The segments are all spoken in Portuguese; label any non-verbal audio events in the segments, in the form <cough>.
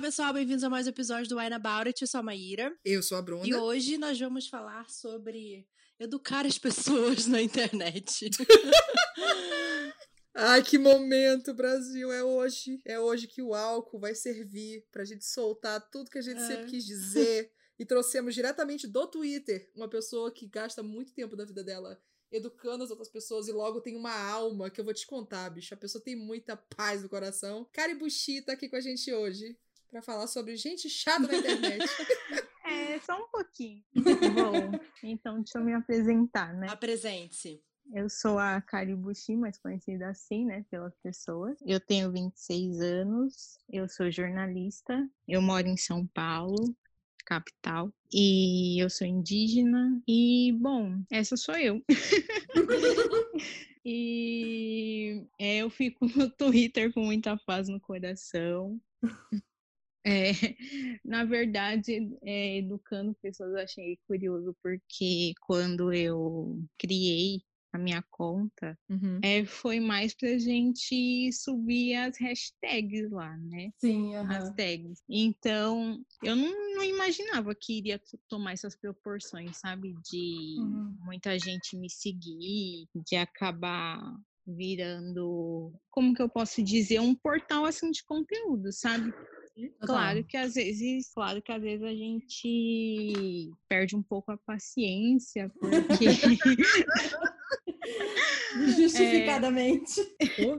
Olá, pessoal, bem-vindos a mais um episódio do Wine About It. Eu sou a Maíra. Eu sou a Bruna. E hoje nós vamos falar sobre educar as <laughs> pessoas na internet. <laughs> Ai, que momento, Brasil! É hoje. É hoje que o álcool vai servir pra gente soltar tudo que a gente é. sempre quis dizer. E trouxemos diretamente do Twitter uma pessoa que gasta muito tempo da vida dela educando as outras pessoas e logo tem uma alma que eu vou te contar, bicho. A pessoa tem muita paz no coração. Caribuchi tá aqui com a gente hoje para falar sobre gente chata na internet. <laughs> é, só um pouquinho. <laughs> Bom, então deixa eu me apresentar, né? Apresente-se. Eu sou a Caribuchi, mais conhecida assim, né, pelas pessoas. Eu tenho 26 anos, eu sou jornalista, eu moro em São Paulo, capital. E eu sou indígena. E, bom, essa sou eu. <laughs> e é, eu fico no Twitter com muita paz no coração. É, <laughs> na verdade, é, educando pessoas, eu achei curioso, porque quando eu criei a minha conta, uhum. é, foi mais pra gente subir as hashtags lá, né? Sim, uhum. As tags. Então, eu não, não, imaginava que iria tomar essas proporções, sabe? De uhum. muita gente me seguir, de acabar virando, como que eu posso dizer, um portal assim de conteúdo, sabe? Claro que às vezes, claro que às vezes a gente perde um pouco a paciência, porque <laughs> Justificadamente.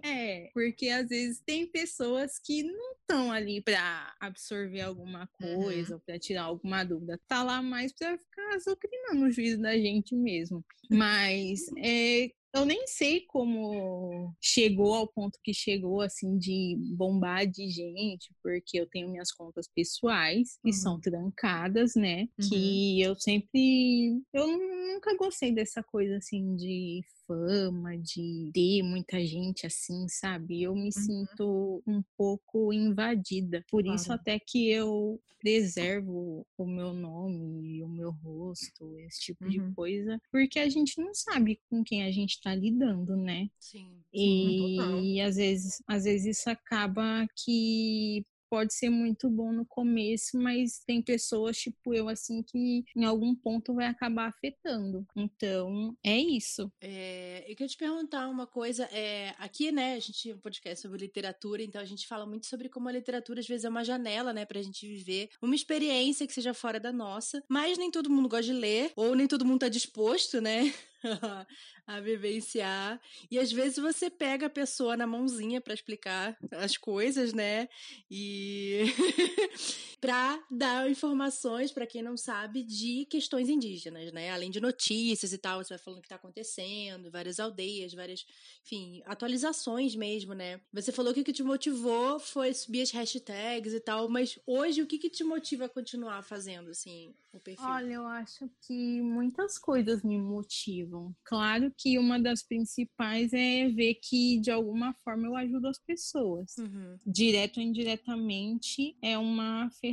É, porque às vezes tem pessoas que não estão ali para absorver alguma coisa, uhum. para tirar alguma dúvida. Tá lá mais para ficar azucrinando o juízo da gente mesmo. Mas é, eu nem sei como chegou ao ponto que chegou, assim, de bombar de gente, porque eu tenho minhas contas pessoais, que uhum. são trancadas, né? Uhum. Que eu sempre. Eu nunca gostei dessa coisa, assim, de fama, de ter muita gente assim, sabe? Eu me uhum. sinto um pouco invadida. Por claro. isso até que eu preservo o meu nome, o meu rosto, esse tipo uhum. de coisa, porque a gente não sabe com quem a gente está lidando, né? Sim. E, e às vezes, às vezes isso acaba que pode ser muito bom no começo, mas tem pessoas tipo eu assim que em algum ponto vai acabar afetando. Então, é isso. É, eu queria te perguntar uma coisa. É, aqui, né, a gente tem um podcast sobre literatura, então a gente fala muito sobre como a literatura às vezes é uma janela, né, pra gente viver uma experiência que seja fora da nossa, mas nem todo mundo gosta de ler, ou nem todo mundo tá disposto, né? <laughs> a vivenciar. E às vezes você pega a pessoa na mãozinha para explicar as coisas, né? E <laughs> para dar informações para quem não sabe de questões indígenas, né? Além de notícias e tal, você vai falando o que está acontecendo, várias aldeias, várias, enfim, atualizações mesmo, né? Você falou que o que te motivou foi subir as hashtags e tal, mas hoje o que, que te motiva a continuar fazendo assim o perfil? Olha, eu acho que muitas coisas me motivam. Claro que uma das principais é ver que de alguma forma eu ajudo as pessoas. Uhum. Direto ou indiretamente é uma ferramenta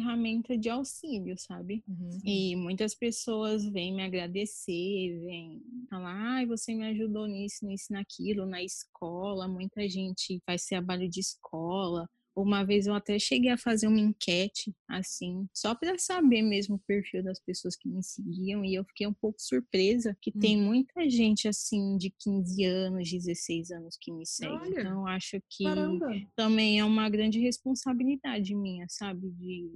de auxílio, sabe? Uhum. E muitas pessoas vêm me agradecer, vêm falar, ai, ah, você me ajudou nisso, nisso, naquilo, na escola. Muita gente faz trabalho de escola uma vez eu até cheguei a fazer uma enquete, assim, só para saber mesmo o perfil das pessoas que me seguiam, e eu fiquei um pouco surpresa que hum. tem muita gente, assim, de 15 anos, 16 anos que me segue. Olha, então, acho que caramba. também é uma grande responsabilidade minha, sabe? De,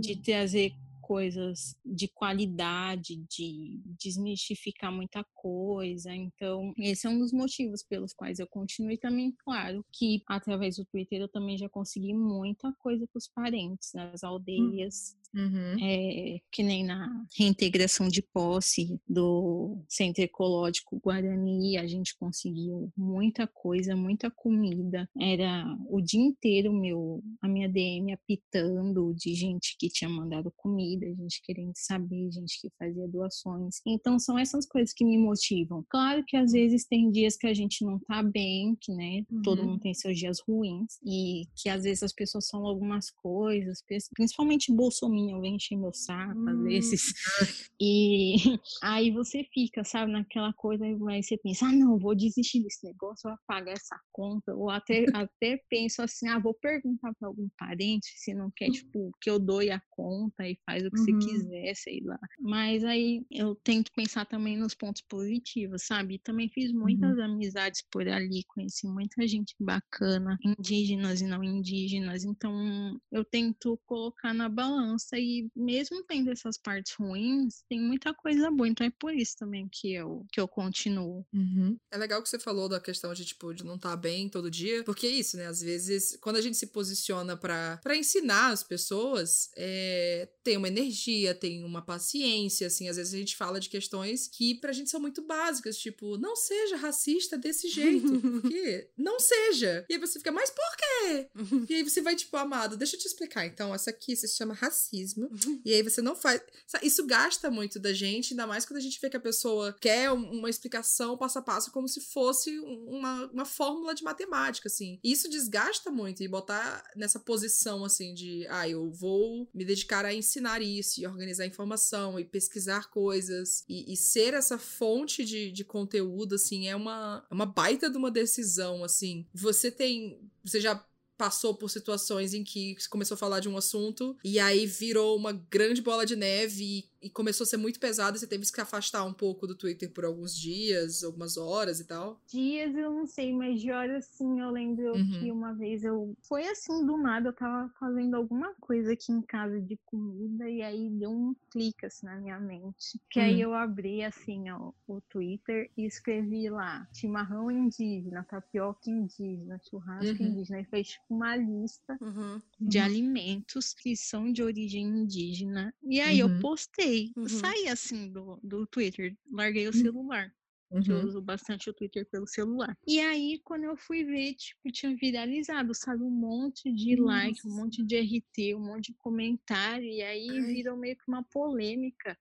de trazer coisas de qualidade, de desmistificar muita coisa. Então, esse é um dos motivos pelos quais eu continuo. E também, claro, que através do Twitter eu também já consegui muita coisa para os parentes, nas aldeias. Uhum. É, que nem na reintegração de posse do Centro Ecológico Guarani, a gente conseguiu muita coisa, muita comida. Era o dia inteiro meu, a minha DM apitando de gente que tinha mandado comida gente querendo saber, gente que fazia doações. Então são essas coisas que me motivam. Claro que às vezes tem dias que a gente não tá bem, que né, uhum. todo mundo tem seus dias ruins e que às vezes as pessoas falam algumas coisas, principalmente Bolsonaro vem encher meu saco às hum. vezes. <laughs> E aí você fica, sabe, naquela coisa aí você pensa, ah, não, vou desistir desse negócio, vou apagar essa conta, ou até até penso assim, ah, vou perguntar para algum parente se não quer, tipo, que eu doe a conta e faz o que uhum. você quiser, sei lá. Mas aí eu tento pensar também nos pontos positivos, sabe? E também fiz muitas uhum. amizades por ali, conheci muita gente bacana, indígenas e não indígenas. Então eu tento colocar na balança e mesmo tendo essas partes ruins, tem muita coisa boa. Então é por isso também que eu que eu continuo. Uhum. É legal que você falou da questão de tipo de não estar tá bem todo dia, porque é isso, né? Às vezes quando a gente se posiciona para ensinar as pessoas, é, tem uma energia, tem uma paciência, assim, às vezes a gente fala de questões que pra gente são muito básicas, tipo, não seja racista desse jeito, <laughs> porque não seja. E aí você fica, mas por quê? <laughs> e aí você vai tipo, amado, deixa eu te explicar. Então, essa aqui se chama racismo, e aí você não faz, isso gasta muito da gente, ainda mais quando a gente vê que a pessoa quer uma explicação passo a passo como se fosse uma, uma fórmula de matemática, assim. Isso desgasta muito e botar nessa posição assim de, ah, eu vou me dedicar a ensinar isso e organizar informação e pesquisar coisas e, e ser essa fonte de, de conteúdo, assim, é uma, é uma baita de uma decisão, assim. Você tem. Você já passou por situações em que começou a falar de um assunto e aí virou uma grande bola de neve e começou a ser muito pesado, você teve que se afastar um pouco do Twitter por alguns dias, algumas horas e tal? Dias eu não sei, mas de horas sim, eu lembro uhum. que uma vez eu. Foi assim, do nada, eu tava fazendo alguma coisa aqui em casa de comida e aí deu um clique assim na minha mente. Que uhum. aí eu abri assim ó, o Twitter e escrevi lá: chimarrão indígena, tapioca indígena, churrasco uhum. indígena. E fez tipo uma lista uhum. de alimentos que são de origem indígena. E aí eu uhum. postei parei, uhum. saí assim do, do Twitter, larguei o hum. celular. Uhum. Eu uso bastante o Twitter pelo celular. E aí, quando eu fui ver, tipo, tinha viralizado, sabe? Um monte de Nossa. like, um monte de RT, um monte de comentário. E aí Ai. virou meio que uma polêmica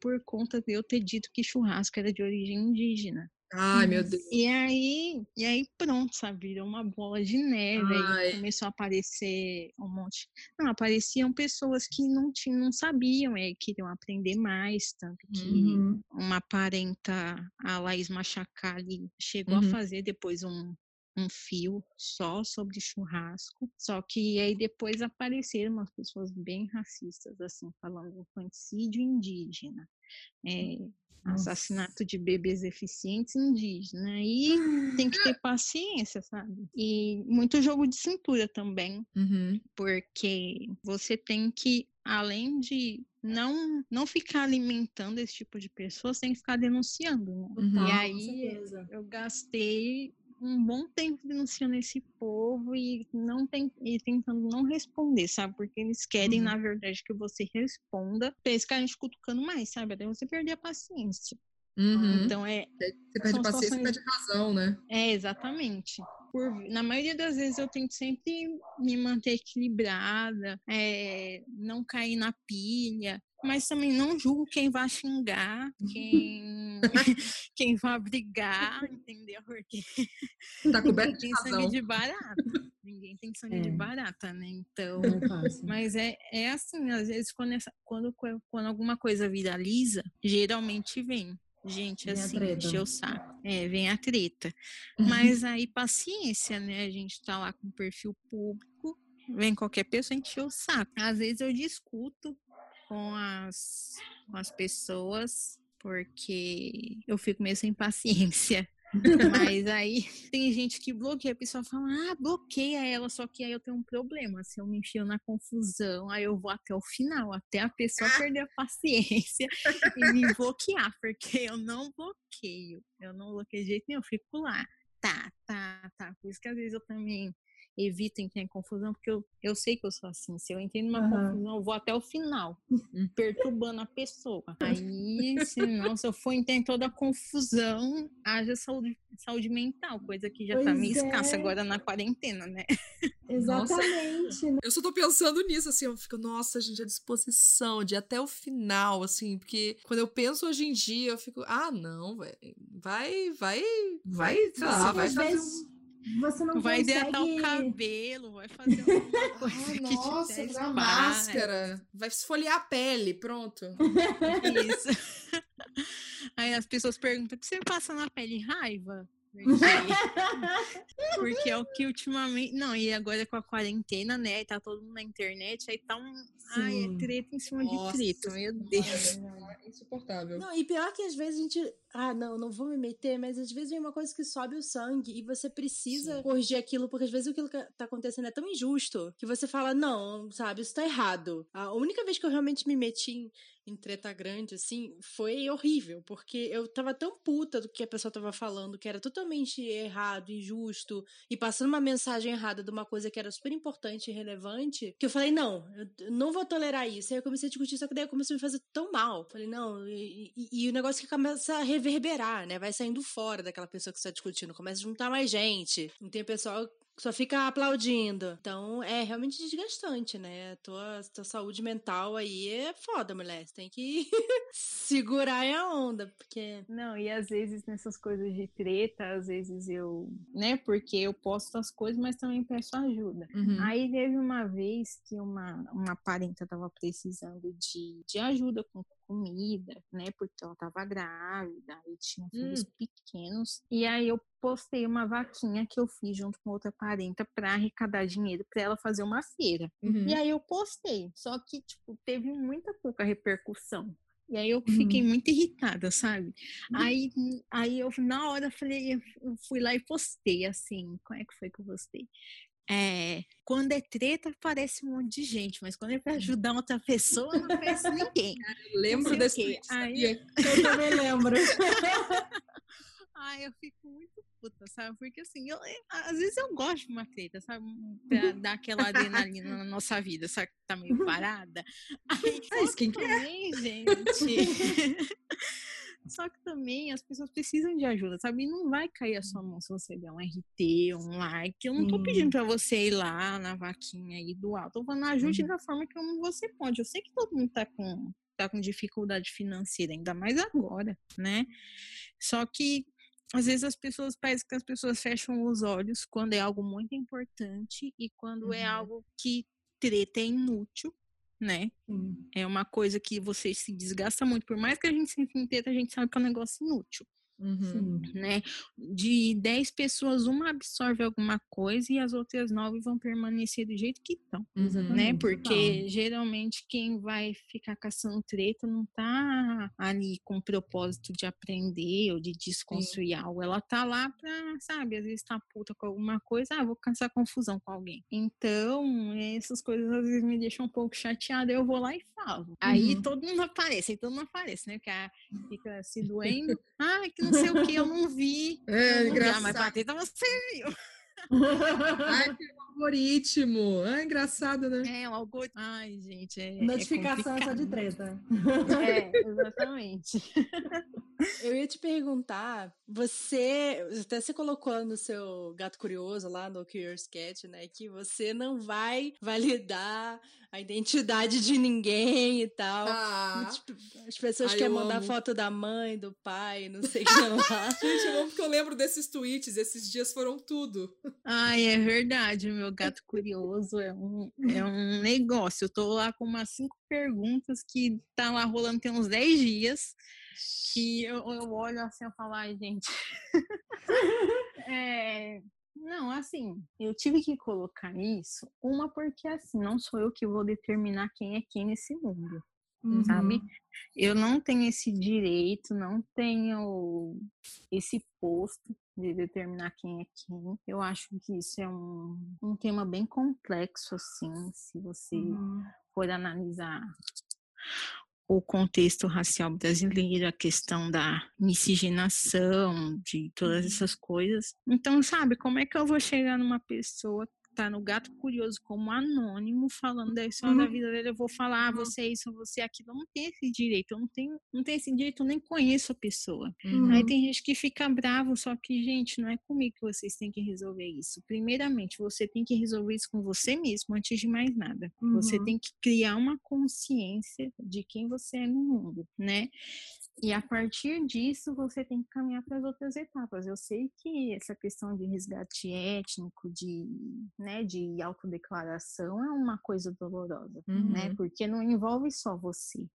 por conta de eu ter dito que churrasco era de origem indígena. Ai, meu Deus. E aí, e aí pronto, sabe? Virou uma bola de neve. Aí começou a aparecer um monte. Não, apareciam pessoas que não tinham, não sabiam, e queriam aprender mais, tanto que uhum. uma parenta, a Laís Machacali, chegou uhum. a fazer depois um, um fio só sobre churrasco. Só que aí depois apareceram umas pessoas bem racistas, assim, falando do infanticídio indígena. É, assassinato de bebês deficientes indígenas. E tem que ter paciência, sabe? E muito jogo de cintura também, uhum. porque você tem que, além de não não ficar alimentando esse tipo de pessoas, tem que ficar denunciando. Né? Uhum. E aí eu gastei um bom tempo denunciando esse povo e não tem, e tentando não responder, sabe? Porque eles querem, uhum. na verdade, que você responda pra eles ficarem te cutucando mais, sabe? Até você perder a paciência. Uhum. Então é. Você perde paciência e perde razão, né? É, exatamente. Por, na maioria das vezes eu tento sempre me manter equilibrada, é, não cair na pilha, mas também não julgo quem vai xingar, quem, <laughs> quem vai brigar, entendeu? Porque tá <laughs> coberto tem sangue de barata. Ninguém tem sangue é. de barata, né? Então, é mas é, é assim, às vezes quando, essa, quando, quando alguma coisa viraliza, geralmente vem. Gente, vem assim, encheu o saco. É, vem a treta. <laughs> Mas aí, paciência, né? A gente tá lá com perfil público, vem qualquer pessoa encher o saco. Às vezes eu discuto com as, com as pessoas, porque eu fico meio sem paciência. Mas aí tem gente que bloqueia, a pessoa fala, ah, bloqueia ela, só que aí eu tenho um problema. Se eu me enfio na confusão, aí eu vou até o final, até a pessoa ah. perder a paciência <laughs> e me bloquear, porque eu não bloqueio. Eu não bloqueio de jeito nenhum, eu fico lá. Tá, tá, tá. Por isso que às vezes eu também evito entrar em confusão, porque eu, eu sei que eu sou assim. Se eu entrei numa uhum. confusão, eu vou até o final, perturbando a pessoa. Aí, se não, se eu for entrar em toda a confusão, haja saúde, saúde mental, coisa que já pois tá meio é. escassa agora na quarentena, né? Exatamente. Nossa. Eu só tô pensando nisso, assim, eu fico, nossa, gente, a disposição de ir até o final, assim, porque quando eu penso hoje em dia, eu fico, ah, não, velho, vai, vai, vai, sei lá, vai fazer um... Você não vai consegue... hidratar o cabelo, vai fazer alguma <laughs> coisa ah, que Nossa, a máscara, vai esfoliar a pele, pronto. Isso. <laughs> Aí as pessoas perguntam, o que você passa na pele? Raiva? Porque, <laughs> porque é o que ultimamente. Não, e agora com a quarentena, né? Tá todo mundo na internet, aí tá um. Sim. Ai, é treta em cima Nossa, de treta, meu Deus. É insuportável. Não, e pior que às vezes a gente. Ah, não, não vou me meter, mas às vezes vem uma coisa que sobe o sangue e você precisa Sim. corrigir aquilo, porque às vezes aquilo que tá acontecendo é tão injusto que você fala, não, sabe, isso tá errado. A única vez que eu realmente me meti em, em treta grande, assim, foi horrível, porque eu tava tão puta do que a pessoa tava falando, que era totalmente errado, injusto, e passando uma mensagem errada de uma coisa que era super importante e relevante, que eu falei, não, eu não vou tolerar isso. Aí eu comecei a discutir, só que daí eu comecei a me fazer tão mal. Falei, não, e, e, e o negócio que começa a reverberar, né? Vai saindo fora daquela pessoa que você tá discutindo, começa a juntar mais gente. Não tem pessoal só fica aplaudindo. Então é realmente desgastante, né? A tua, tua saúde mental aí é foda, mulher. Você tem que <laughs> segurar a onda, porque. Não, e às vezes nessas coisas de treta, às vezes eu. né? Porque eu posto as coisas, mas também peço ajuda. Uhum. Aí teve uma vez que uma, uma parenta tava precisando de, de ajuda com comida, né? Porque ela tava grávida e tinha filhos hum. pequenos. E aí eu postei uma vaquinha que eu fiz junto com outra parenta para arrecadar dinheiro para ela fazer uma feira. Uhum. E aí eu postei, só que tipo teve muita pouca repercussão. E aí eu fiquei uhum. muito irritada, sabe? Uhum. Aí, aí eu na hora falei, eu fui lá e postei assim, como é que foi que eu postei? É, quando é treta, aparece um monte de gente, mas quando é para ajudar outra pessoa, não aparece ninguém. <laughs> Eu lembro desse Aí, <laughs> Eu também lembro. <laughs> Ai, eu fico muito puta, sabe? Porque assim, eu, às vezes eu gosto de uma treta, sabe? Pra dar aquela adrenalina na nossa vida, sabe? Que tá meio parada. Aí, Mas quem também, gente. Só que também as pessoas precisam de ajuda, sabe? E não vai cair a sua mão se você der um RT, um like. Eu não tô pedindo pra você ir lá na vaquinha e doar. Tô falando, ajude da forma que você pode. Eu sei que todo mundo tá com, tá com dificuldade financeira, ainda mais agora, né? Só que às vezes as pessoas parece que as pessoas fecham os olhos quando é algo muito importante e quando é uhum. é algo que treta é inútil né? Uhum. É uma coisa que você se desgasta muito. Por mais que a gente se entenda, a gente sabe que é um negócio inútil. Uhum. Né? De 10 pessoas, uma absorve alguma coisa e as outras 9 vão permanecer do jeito que estão, uhum. né? Porque geralmente quem vai ficar caçando treta não tá ali com o propósito de aprender ou de desconstruir algo. Ela tá lá pra, sabe, às vezes tá puta com alguma coisa, ah, vou caçar confusão com alguém. Então, essas coisas às vezes me deixam um pouco chateada, eu vou lá e falo. Aí uhum. todo mundo aparece, aí todo mundo aparece, né? Que fica se doendo. <laughs> ah, que não sei o que, eu não vi. É, não engraçado. Vi. Ah, mas Patrícia, você viu. <laughs> Ai, que algoritmo. Ah, engraçado, né? É, o algoritmo. Ai, gente. É, Notificação é só de treta. É, exatamente. <laughs> Eu ia te perguntar, você até se colocou no seu gato curioso lá no Curious Cat, né? Que você não vai <laughs> validar a identidade de ninguém e tal. Ah, tipo, as pessoas querem mandar amo. foto da mãe, do pai, não sei o <laughs> que lá. Gente, eu amo porque eu lembro desses tweets, esses dias foram tudo. Ai, é verdade, o meu gato curioso é um, é um negócio. Eu tô lá com umas cinco perguntas que tá lá rolando tem uns dez dias que eu, eu olho assim e falo, ai, gente. <laughs> é, não, assim, eu tive que colocar isso, uma porque assim, não sou eu que vou determinar quem é quem nesse mundo. Uhum. Sabe? Eu não tenho esse direito, não tenho esse posto de determinar quem é quem. Eu acho que isso é um, um tema bem complexo, assim, se você uhum. for analisar o contexto racial brasileiro, a questão da miscigenação, de todas uhum. essas coisas. Então, sabe, como é que eu vou chegar numa pessoa tá no Gato Curioso como anônimo, falando da história uhum. da vida dele, eu vou falar, ah, você é isso, você é aquilo. Eu não tenho esse direito, eu não tenho, não tenho esse direito, eu nem conheço a pessoa. Uhum. Aí tem gente que fica bravo, só que, gente, não é comigo que vocês têm que resolver isso. Primeiramente, você tem que resolver isso com você mesmo, antes de mais nada. Uhum. Você tem que criar uma consciência de quem você é no mundo, né? E a partir disso, você tem que caminhar para as outras etapas. Eu sei que essa questão de resgate étnico, de, né, de autodeclaração, é uma coisa dolorosa, né? uhum. né? Porque não envolve só você.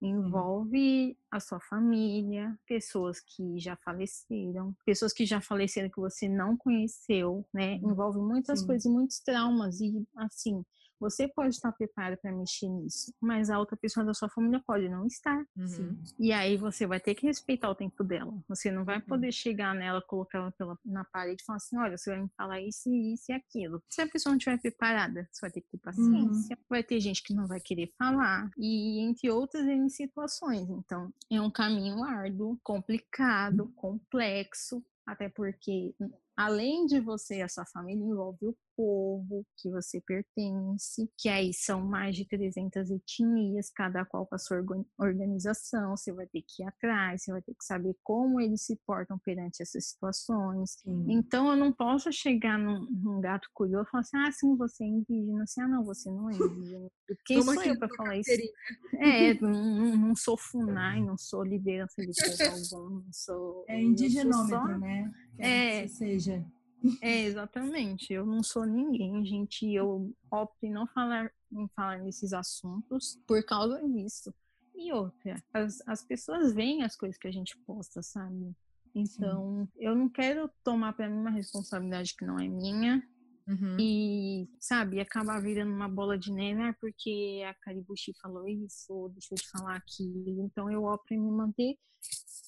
Envolve a sua família, pessoas que já faleceram, pessoas que já faleceram que você não conheceu, né? Uhum. Envolve muitas Sim. coisas e muitos traumas. E, assim, você pode estar preparado para mexer nisso, mas a outra pessoa da sua família pode não estar. Uhum. E aí você vai ter que respeitar o tempo dela. Você não vai uhum. poder chegar nela, colocar ela pela, na parede e falar assim: olha, você vai me falar isso, isso e aquilo. Se a pessoa não estiver preparada, você vai ter que ter paciência. Uhum. Vai ter gente que não vai querer falar, e entre outras em situações. Então, é um caminho árduo, complicado, complexo, até porque além de você e a sua família, envolve o povo que você pertence, que aí são mais de 300 etnias, cada qual com a sua organização, você vai ter que ir atrás, você vai ter que saber como eles se portam perante essas situações. Sim. Então, eu não posso chegar num, num, gato curioso e falar assim, ah, sim, você é indígena, assim, ah, não, você não é indígena. Quem Toma sou eu para falar isso? É, não, não sou FUNAI, não sou liderança de <laughs> povo algum, não sou... É indigenômetro, só... né? É, seja. É, exatamente. Eu não sou ninguém, gente. Eu opto em não falar, em falar nesses assuntos por causa disso. E outra, as, as pessoas veem as coisas que a gente posta, sabe? Então, Sim. eu não quero tomar para mim uma responsabilidade que não é minha. Uhum. E, sabe, acabar virando uma bola de neve, ah, porque a Caribuchi falou isso, ou deixou de falar aquilo. Então, eu opto em me manter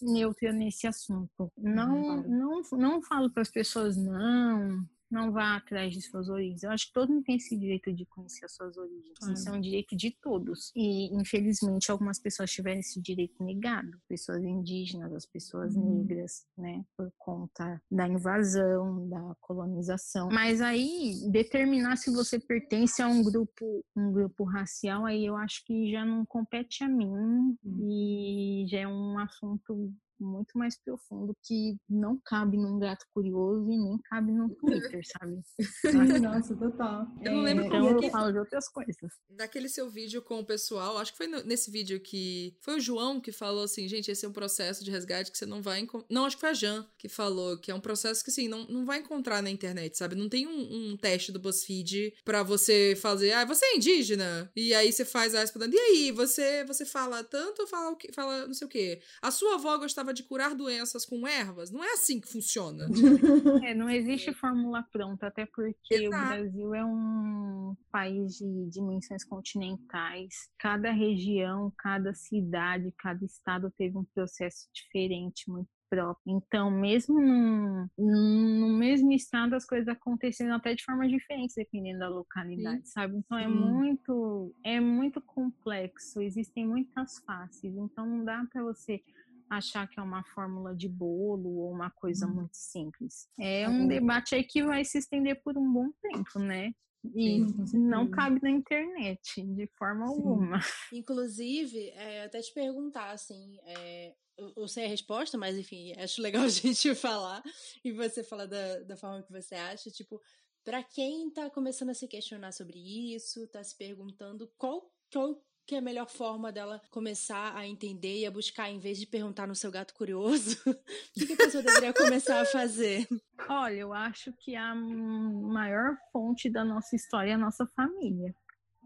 neutra nesse assunto. Não, não, não falo para as pessoas não, não vá atrás de suas origens. Eu acho que todo mundo tem esse direito de conhecer as suas origens. Isso é um direito de todos. E, infelizmente, algumas pessoas tiveram esse direito negado. Pessoas indígenas, as pessoas uhum. negras, né? Por conta da invasão, da colonização. Mas aí, determinar se você pertence a um grupo, um grupo racial, aí eu acho que já não compete a mim. Uhum. E já é um assunto muito mais profundo que não cabe num gato curioso e nem cabe num Twitter, sabe? <laughs> Nossa, total. Eu não lembro é, como então eu falo de outras coisas. Naquele seu vídeo com o pessoal, acho que foi nesse vídeo que foi o João que falou assim, gente, esse é um processo de resgate que você não vai encontrar. Não, acho que foi a Jan que falou que é um processo que assim, não, não vai encontrar na internet, sabe? Não tem um, um teste do BuzzFeed para você fazer, ah, você é indígena? E aí você faz a respondendo, e aí, você você fala tanto ou fala, fala não sei o quê? A sua avó gostava de curar doenças com ervas. Não é assim que funciona. <laughs> É, não existe fórmula pronta, até porque Exato. o Brasil é um país de dimensões continentais. Cada região, cada cidade, cada estado teve um processo diferente, muito próprio. Então, mesmo num, no mesmo estado, as coisas acontecendo até de formas diferentes, dependendo da localidade, Sim. sabe? Então, é Sim. é muito, é muito complexo, existem muitas faces, então não dá para você achar que é uma fórmula de bolo ou uma coisa hum. muito simples. É um debate aí que vai se estender por um bom tempo, né? E Sim, não cabe na internet, de forma Sim. alguma. Inclusive, é, até te perguntar, assim, é, eu, sei a resposta, mas enfim, acho legal <laughs> a gente falar e você falar da, da forma que você acha, tipo, para quem tá começando a se questionar sobre isso, tá se perguntando qual, qual que é a melhor forma dela começar a entender e a buscar, em vez de perguntar no seu gato curioso, <laughs> o que, a pessoa deveria começar a fazer? Olha, eu acho que a maior fonte da nossa história é a nossa família.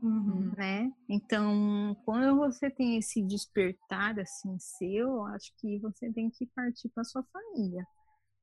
Uhum. Né? Então, quando você tem esse despertar assim seu, eu acho que você tem que partir para sua família,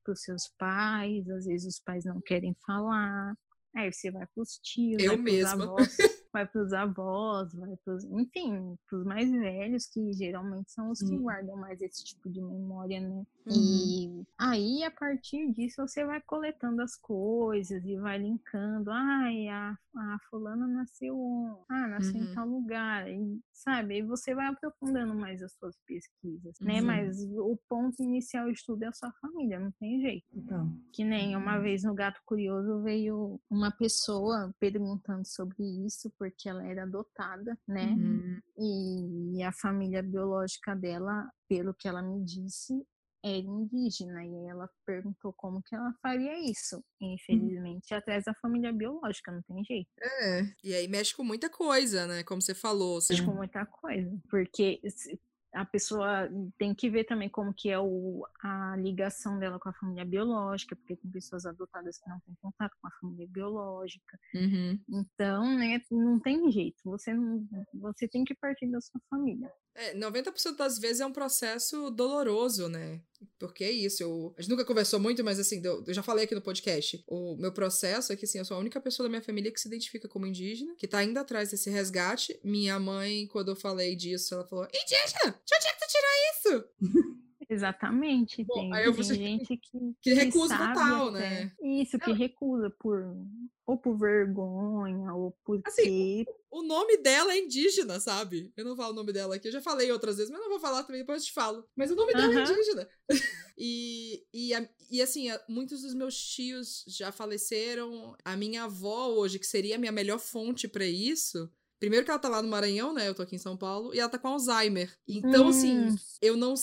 para os seus pais. Às vezes os pais não querem falar, aí você vai para os tios, eu mesma. <laughs> vai para os avós, vai para enfim, para os mais velhos, que geralmente são os que hum. guardam mais esse tipo de memória, né? Uhum. E aí, a partir disso, você vai coletando as coisas e vai linkando. Ai, a, a fulana nasceu, ah, nasceu uhum. em tal lugar, e, sabe? Aí você vai aprofundando mais as suas pesquisas, né? uhum. né? Mas o ponto inicial do estudo é a sua família, não tem jeito. Então. Que nem uma uhum. vez no Gato Curioso veio uma pessoa perguntando sobre isso, porque ela era adotada, né? Uhum. E, e a família biológica dela, pelo que ela me disse, era indígena e ela perguntou como que ela faria isso. Hum. Infelizmente, atrás da família biológica, não tem jeito. É, e aí mexe com muita coisa, né? Como você falou. Assim. Mexe com muita coisa, porque a pessoa tem que ver também como que é o, a ligação dela com a família biológica, porque tem pessoas adotadas que não têm contato com a família biológica. Uhum. Então, né, não tem jeito. Você, não, você tem que partir da sua família. É, 90% das vezes é um processo doloroso, né? Porque é isso, eu, a gente nunca conversou muito, mas assim, eu, eu, já falei aqui no podcast. O meu processo é que assim, eu sou a única pessoa da minha família que se identifica como indígena, que tá indo atrás desse resgate. Minha mãe, quando eu falei disso, ela falou: Indígena, de onde é que tu tirou isso? Exatamente. Bom, tem, tem você... gente que, que recusa total, né? Isso, que recusa por ou por vergonha, ou porque. Assim, o nome dela é indígena, sabe? Eu não falo o nome dela aqui, eu já falei outras vezes, mas não vou falar também, depois eu te falo. Mas o nome dela é indígena. <laughs> e, e, e assim, muitos dos meus tios já faleceram. A minha avó hoje, que seria a minha melhor fonte para isso. Primeiro que ela tá lá no Maranhão, né? Eu tô aqui em São Paulo, e ela tá com Alzheimer. Então, assim, hum. assim, eu não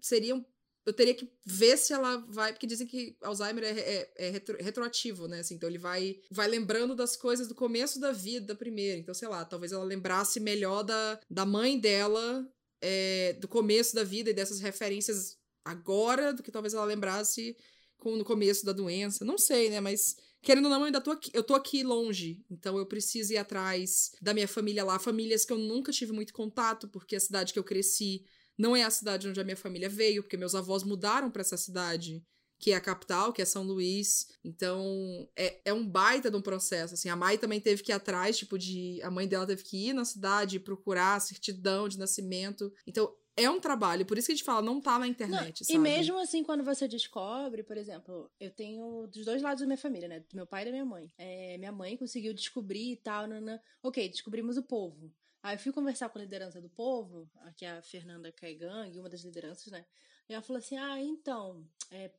seria um eu teria que ver se ela vai. Porque dizem que Alzheimer é, é, é retro, retroativo, né? Assim, então ele vai, vai lembrando das coisas do começo da vida primeiro. Então, sei lá, talvez ela lembrasse melhor da, da mãe dela, é, do começo da vida e dessas referências agora, do que talvez ela lembrasse com, no começo da doença. Não sei, né? Mas. Querendo ou não, eu ainda tô aqui, eu tô aqui longe, então eu preciso ir atrás da minha família lá, famílias que eu nunca tive muito contato, porque a cidade que eu cresci não é a cidade onde a minha família veio, porque meus avós mudaram para essa cidade, que é a capital, que é São Luís. Então, é, é um baita de um processo. Assim, a Mai também teve que ir atrás, tipo, de. A mãe dela teve que ir na cidade procurar a certidão de nascimento. Então, é um trabalho, por isso que a gente fala, não tá na internet, não, E mesmo assim, quando você descobre, por exemplo, eu tenho dos dois lados da minha família, né? Do meu pai e da minha mãe. É, minha mãe conseguiu descobrir e tal, nanã. ok, descobrimos o povo. Aí eu fui conversar com a liderança do povo, aqui é a Fernanda Caigang, uma das lideranças, né? E ela falou assim: ah, então, é,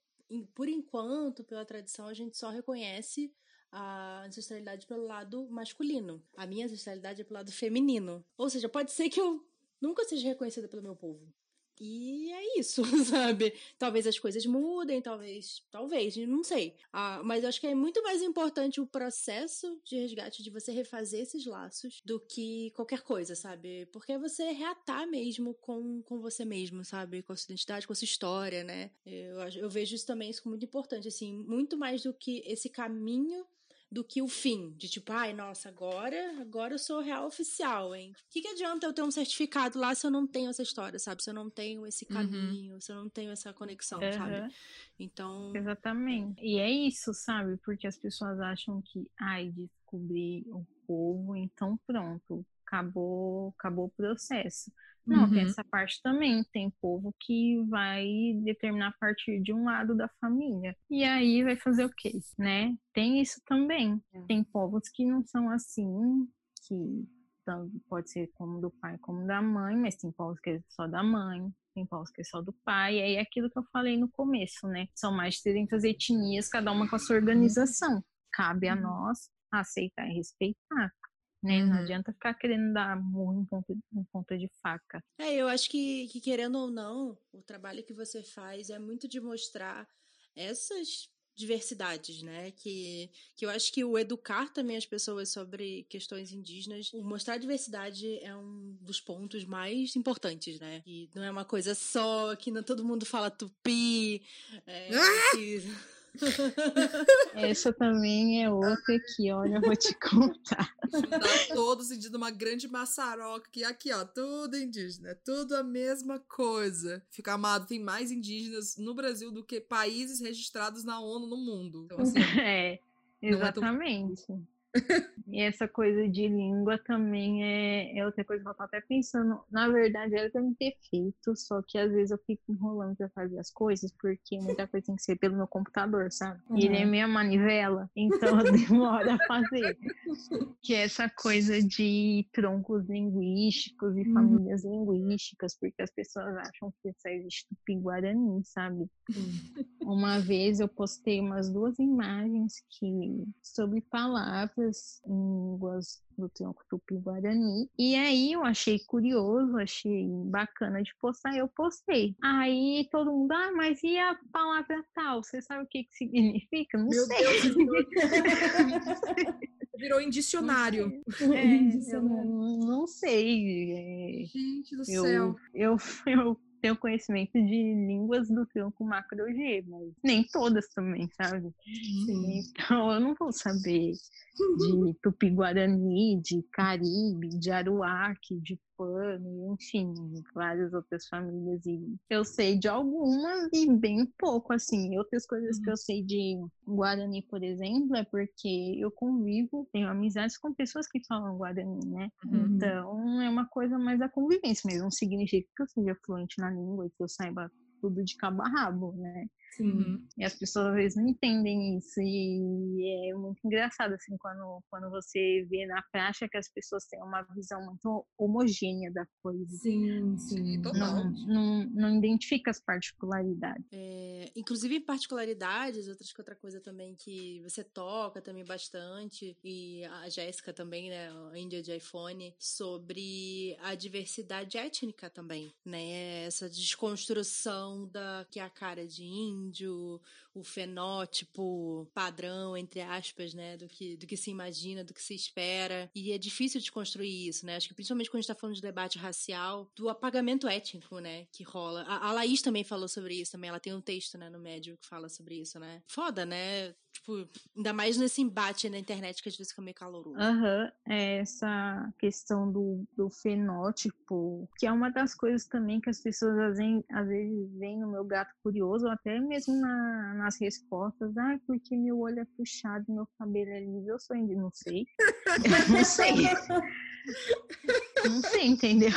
por enquanto, pela tradição, a gente só reconhece a ancestralidade pelo lado masculino. A minha ancestralidade é pelo lado feminino. Ou seja, pode ser que eu nunca seja reconhecida pelo meu povo. E é isso, <laughs> sabe? Talvez as coisas mudem, talvez, talvez, não sei. Ah, mas eu acho que é muito mais importante o processo de resgate, de você refazer esses laços, do que qualquer coisa, sabe? Porque é você reatar mesmo com, com você mesmo, sabe? Com a sua identidade, com a sua história, né? Eu, eu vejo isso também isso como muito importante, assim, muito mais do que esse caminho do que o fim, de tipo, ai, nossa, agora, agora eu sou real oficial, hein? O que, que adianta eu ter um certificado lá se eu não tenho essa história, sabe? Se eu não tenho esse uhum. caminho, uhum. se eu não tenho essa conexão, uhum. sabe? Então. Exatamente. E é isso, sabe? Porque as pessoas acham que, ai, descobri o povo, então pronto, acabou, acabou o processo. Não, uhum. tem essa parte também. Tem povo que vai determinar a partir de um lado da família. E aí vai fazer o quê, né? Tem isso também. É. Tem povos que não são assim, que pode ser como do pai como da mãe, mas tem povos que é só da mãe, tem povos que é só do pai. E aí é aquilo que eu falei no começo, né? São mais de 300 etnias, cada uma com a sua organização. Cabe a uhum. nós aceitar e respeitar né? Uhum. Não adianta ficar querendo dar murro em ponta, em ponta de faca. É, eu acho que, que, querendo ou não, o trabalho que você faz é muito de mostrar essas diversidades, né? Que, que eu acho que o educar também as pessoas sobre questões indígenas, mostrar a diversidade é um dos pontos mais importantes, né? E não é uma coisa só que não todo mundo fala tupi, é, ah! que... <laughs> Essa também é outra que, olha, eu vou te contar. Juntar todos sentindo uma grande maçaroca, que aqui, ó, tudo indígena, tudo a mesma coisa. Fica amado, tem mais indígenas no Brasil do que países registrados na ONU no mundo. Então, assim, <laughs> é, exatamente. E essa coisa de língua também é, é outra coisa que eu tô até pensando. Na verdade, era pra me ter feito, só que às vezes eu fico enrolando pra fazer as coisas, porque muita coisa tem que ser pelo meu computador, sabe? E ele é Uhum. minha manivela, então eu <laughs> demoro a fazer. Que é essa coisa de troncos linguísticos e Uhum. famílias linguísticas, porque as pessoas acham que só existe tupi-guarani, sabe? Uma vez eu postei umas duas imagens que sobre palavras em línguas do tronco tupi-guarani. E aí eu achei curioso, achei bacana de postar, eu postei. Aí todo mundo, ah, mas e a palavra tal? Você sabe o que, que significa? Não Meu sei. Deus, virou em dicionário. É, eu Dicionário. não, não sei. é, Gente do eu, céu. eu, eu tenho conhecimento de línguas do tronco macro G, mas nem todas também, sabe? Sim. Então eu não vou saber <laughs> de Tupi-Guarani, de Caribe, de Aruac, de Pano, enfim, várias outras famílias. E eu sei de algumas e bem pouco, assim. Outras coisas que eu sei de Guarani, por exemplo, é porque eu convivo, tenho amizades com pessoas que falam Guarani, né? Uhum. Então é uma coisa mais da convivência mesmo. Não significa que eu seja fluente na língua e que eu saiba tudo de cabo a rabo, né? Sim. Uhum. E as pessoas às vezes não entendem isso. E é muito engraçado, assim, quando, quando você vê na prática que as pessoas têm uma visão muito homogênea da coisa. Sim, sim. total. Não, não, não identifica as particularidades. É, inclusive particularidades, outras, outra coisa também que você toca também bastante, e a Jéssica também, né, a Índia de iPhone, sobre a diversidade étnica também, né? Essa desconstrução da que é a cara de índio, o fenótipo padrão, entre aspas, né, do que, do que se imagina, do que se espera. E é difícil de construir isso, né? Acho que principalmente quando a gente tá falando de debate racial, do apagamento étnico, né, que rola. A, a Laís também falou sobre isso também, ela tem um texto, né, no Médio que fala sobre isso, né? Foda, né? Tipo, ainda mais nesse embate na internet que às vezes fica meio caloroso. Aham, é essa questão do, do fenótipo, que é uma das coisas também que as pessoas às vezes, às vezes veem no meu gato curioso, ou até mesmo na- nas respostas, ah, porque meu olho é puxado, meu cabelo é liso, eu sou índio, não sei. Eu <laughs> não sei. Não sei, entendeu?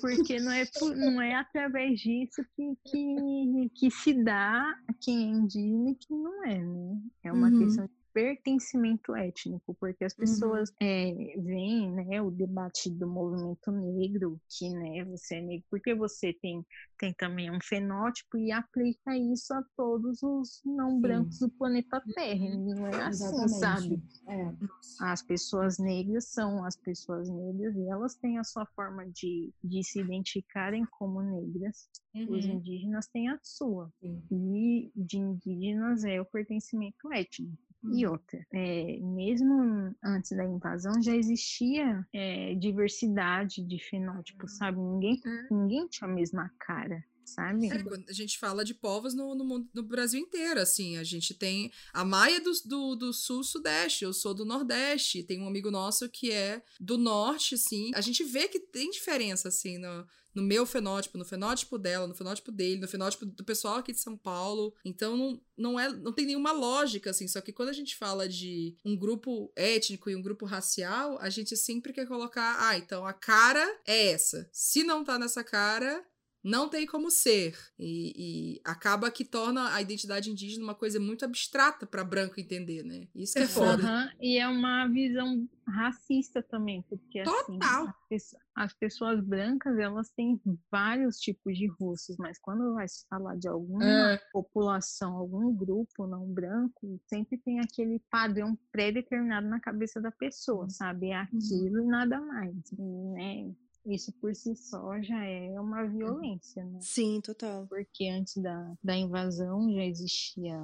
Porque não é, não é através disso que, que, que se dá quem é indígena e quem não é, né? É uma Uhum. questão de pertencimento étnico, porque as pessoas é, veem né, o debate do movimento negro, que né, você é negro, porque você tem, tem também um fenótipo e aplica isso a todos os não Sim. brancos do planeta Terra. e Não é assim, sabe? É. as pessoas negras são as pessoas negras e elas têm a sua forma de, de se identificarem como negras. Os Uhum. indígenas têm a sua. Sim. E de indígenas é o pertencimento étnico. E Uhum. outra, é, mesmo antes da invasão já existia é, diversidade de fenótipos, sabe? Ninguém, ninguém tinha a mesma cara, sabe? É, a gente fala de povos no, no, mundo- no Brasil inteiro, assim, a gente tem a Maia do, do, do sul-sudeste, eu sou do nordeste, tem um amigo nosso que é do norte, assim, a gente vê que tem diferença, assim, no, no meu fenótipo, no fenótipo dela, no fenótipo dele, no fenótipo do pessoal aqui de São Paulo, então não, não, é, não tem nenhuma lógica, assim, só que quando a gente fala de um grupo étnico e um grupo racial, a gente sempre quer colocar, ah, então a cara é essa, se não tá nessa cara, não tem como ser. E, e acaba que torna a identidade indígena uma coisa muito abstrata para branco entender, né? Isso é foda. Aham, E é uma visão racista também, porque assim, Total. as, pesso- as pessoas brancas, elas têm vários tipos de rostos, mas quando vai se falar de alguma É. população, algum grupo não branco, sempre tem aquele padrão pré-determinado na cabeça da pessoa, sabe? É aquilo e nada mais, né? Isso por si só já é uma violência, né? Sim, total. porque antes da, da invasão já existia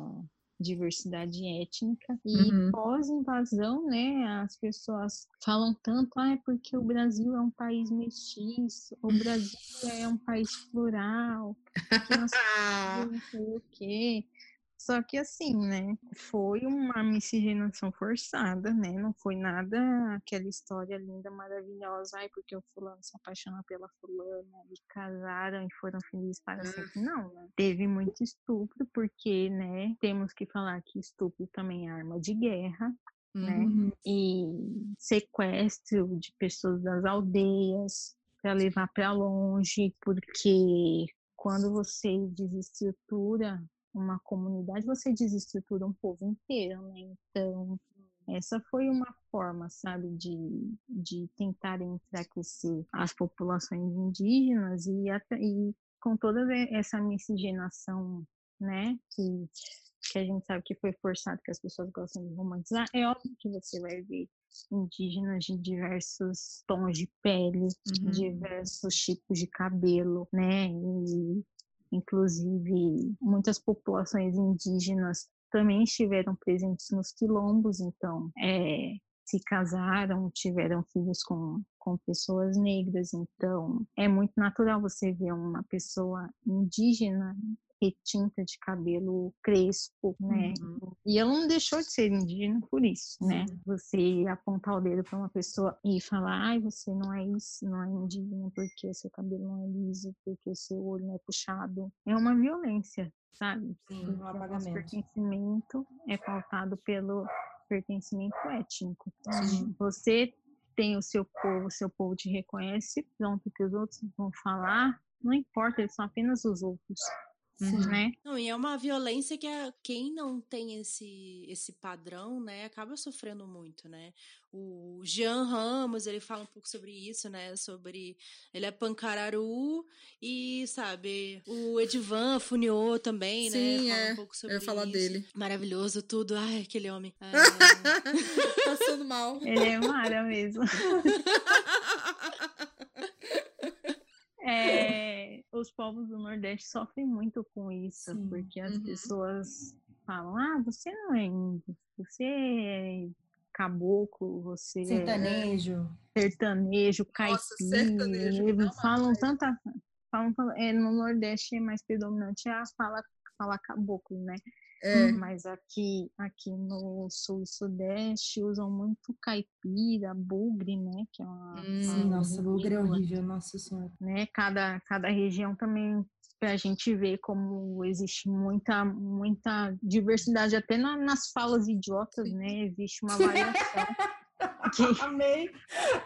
diversidade étnica e Uhum. pós-invasão, né, as pessoas falam tanto, ah, é porque o Brasil é um país mestiço, o Brasil é um país plural, que quê, não sei o quê. Só que assim, né, foi uma miscigenação forçada, né, não foi nada aquela história linda, maravilhosa, ai, porque o fulano se apaixonou pela fulana e casaram e foram felizes para sempre. Não, né? Teve muito estupro, porque, né, temos que falar que estupro também é arma de guerra, né? Uhum. E sequestro de pessoas das aldeias para levar para longe, porque quando você desestrutura uma comunidade, você desestrutura um povo inteiro, né? Então, essa foi uma forma, sabe, de, de tentar enfraquecer as populações indígenas e, e com toda essa miscigenação, né, que, que a gente sabe que foi forçado, que as pessoas gostam de romantizar, é óbvio que você vai ver indígenas de diversos tons de pele, Uhum. diversos tipos de cabelo, né, e inclusive muitas populações indígenas também estiveram presentes nos quilombos, então é, se casaram, tiveram filhos com, com pessoas negras, então é muito natural você ver uma pessoa indígena retinta de cabelo crespo, né? Uhum. E ela não deixou de ser indígena por isso, né? Sim. Você apontar o dedo para uma pessoa e falar, ai, você não é isso, não é indígena porque seu cabelo não é liso, porque seu olho não é puxado. É uma violência, sabe? Sim, um apagamento. pertencimento é pautado pelo pertencimento étnico. Sim. Você tem o seu povo, o seu povo te reconhece, pronto, que os outros vão falar, não importa, eles são apenas os outros, Sim. né? Não, e é uma violência que a- quem não tem esse, esse padrão, né, acaba sofrendo muito, né? O Jean Ramos, ele fala um pouco sobre isso, né? Sobre. Ele é pancararu e, sabe, o Edivan Funiô também, Sim, né? Fala é. um pouco sobre Eu ia falar isso. dele. Maravilhoso tudo. Ai, aquele homem. <laughs> É, Passando mal. <laughs> <laughs> Ele é mara mesmo. É, os povos do Nordeste sofrem muito com isso, Sim. porque as Uhum. pessoas falam: ah, você não é índio, você é caboclo, você é Sertanejo. sertanejo, Nossa, sertanejo, caipira, falam raiva. tanta. Falam, é, no Nordeste é mais predominante a fala, fala caboclo, né? É. Mas aqui, aqui no sul e sudeste usam muito caipira, bugre, né? Que é uma, Hum, uma nossa, bugre é horrível, nossa senhora. né? Cada, cada região também para a gente ver como existe muita muita diversidade até na- nas falas idiotas, né? Existe uma <laughs> variação. Que, Amei,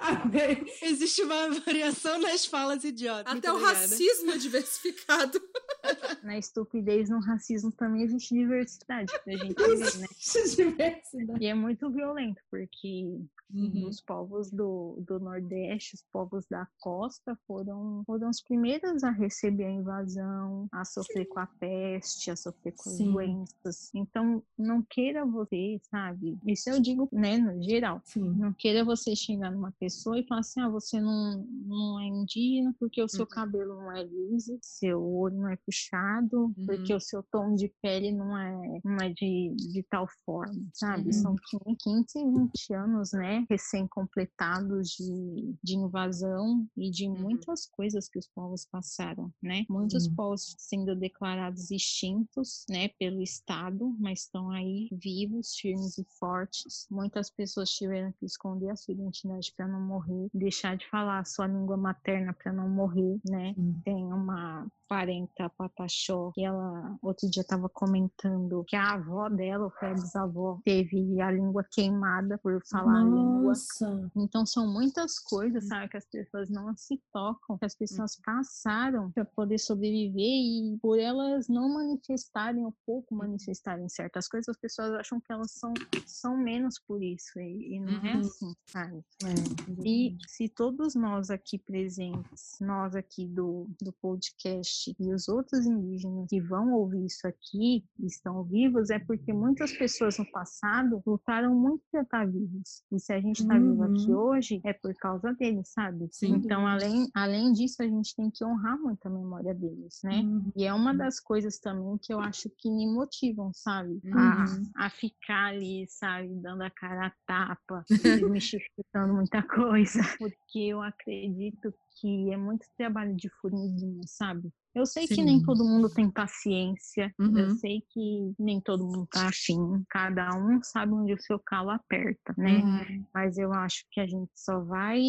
amei. Existe uma variação nas falas idiotas. Até muito o obrigada. racismo é diversificado. <laughs> na estupidez, no racismo também existe diversidade pra gente <laughs> ver, né? Existe diversidade. E é muito violento, porque Uhum. os povos do, do Nordeste, os povos da costa, foram, foram os primeiros a receber a invasão, a sofrer com a peste, a sofrer com as Sim. doenças. Então, não queira você, sabe? Isso eu digo, né, no geral. Sim. Não queira você chegar numa pessoa e falar assim: ah, você não, não é indígena porque o seu Uhum. cabelo não é liso, seu olho não é puxado, porque Uhum. o seu tom de pele não é, não é de, de tal forma, sabe? Uhum. São 15 e 20 anos, né, recém-completados de, de invasão e de Uhum. muitas coisas que os povos passaram, né? Muitos povos sendo declarados extintos, né, pelo Estado, mas estão aí vivos, firmes e fortes. Muitas pessoas tiveram que esconder a sua identidade para não morrer, deixar de falar a sua língua materna para não morrer, né? Sim. Tem uma parenta Pataxó, que ela outro dia estava comentando que a avó dela, ou foi a bisavó, teve a língua queimada por falar a língua. Nossa. Então são muitas coisas, sabe, que as pessoas não se tocam, que as pessoas passaram para poder sobreviver e por elas não manifestarem ou pouco manifestarem certas coisas, as pessoas acham que elas são, são menos por isso e, e não é Uhum. assim, sabe? É, E se todos nós aqui presentes, nós aqui do, do podcast e os outros indígenas que vão ouvir isso aqui, estão vivos, é porque muitas pessoas no passado lutaram muito para estar vivos. E se a gente está vivo aqui Uhum. hoje, é por causa deles, sabe? Sim. Então, além, além disso, a gente tem que honrar muito a memória deles, né? Uhum. E é uma das coisas também que eu acho que me motivam, sabe? Uhum. A, a ficar ali, sabe? Dando a cara a tapa, <laughs> desmistificando muita coisa. <laughs> Porque eu acredito que é muito trabalho de formiguinha, sabe? Eu sei que Sim. nem todo mundo tem paciência, eu Uhum. sei que nem todo mundo tá afim, cada um sabe onde o seu calo aperta, né? Uhum. Mas eu acho que a gente só vai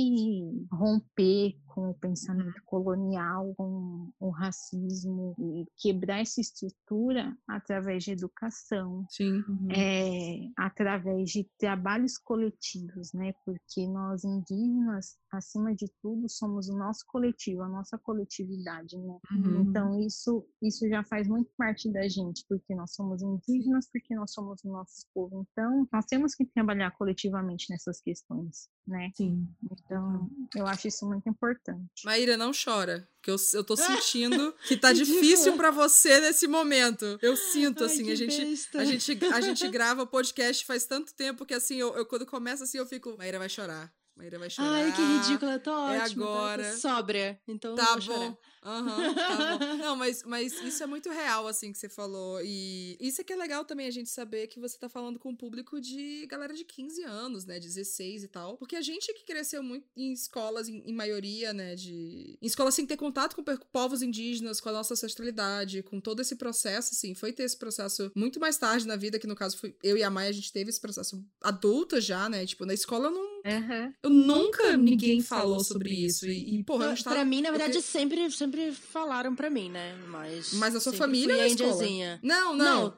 romper com o pensamento colonial, com o racismo e quebrar essa estrutura através de educação, Sim. é, através de trabalhos coletivos, né? Porque nós indígenas, acima de tudo, somos o nosso coletivo, a nossa coletividade, né? Uhum. Então isso isso já faz muito parte da gente, porque nós somos indígenas, porque nós somos o nosso povo. Então nós temos que trabalhar coletivamente nessas questões, né? Sim. Então eu acho isso muito importante. Maíra, não chora. Que eu, eu tô <laughs> sentindo que tá difícil pra você nesse momento. Eu sinto, Ai, assim, que a gente, besta. a gente. A gente <laughs> grava podcast faz tanto tempo que assim, eu, eu- quando começa assim, eu fico. Maíra vai chorar. Maíra vai chorar. Ai, que ridícula, tô é ótima. tá? agora. Tô sóbria, então Tá não vou chorar. bom. Aham, tá. Não, mas, mas isso é muito real, assim, que você falou. E isso é que é legal também a gente saber que você tá falando com um público de galera de 15 anos, né? 16 e tal. Porque a gente que cresceu muito em escolas, em, em maioria, né? De. Em escolas sem ter contato com povos indígenas, com a nossa ancestralidade, com todo esse processo, assim. Foi ter esse processo muito mais tarde na vida, que no caso foi eu e a Maia, a gente teve esse processo adulta já, né? Tipo, na escola eu não. Eu nunca ninguém falou sobre isso. E, e porra, eu Não, estava. pra mim, na eu verdade, que- sempre, sempre falaram pra mim, né? Mas. Mas a sua sempre família na escola? indiazinha. Não, não.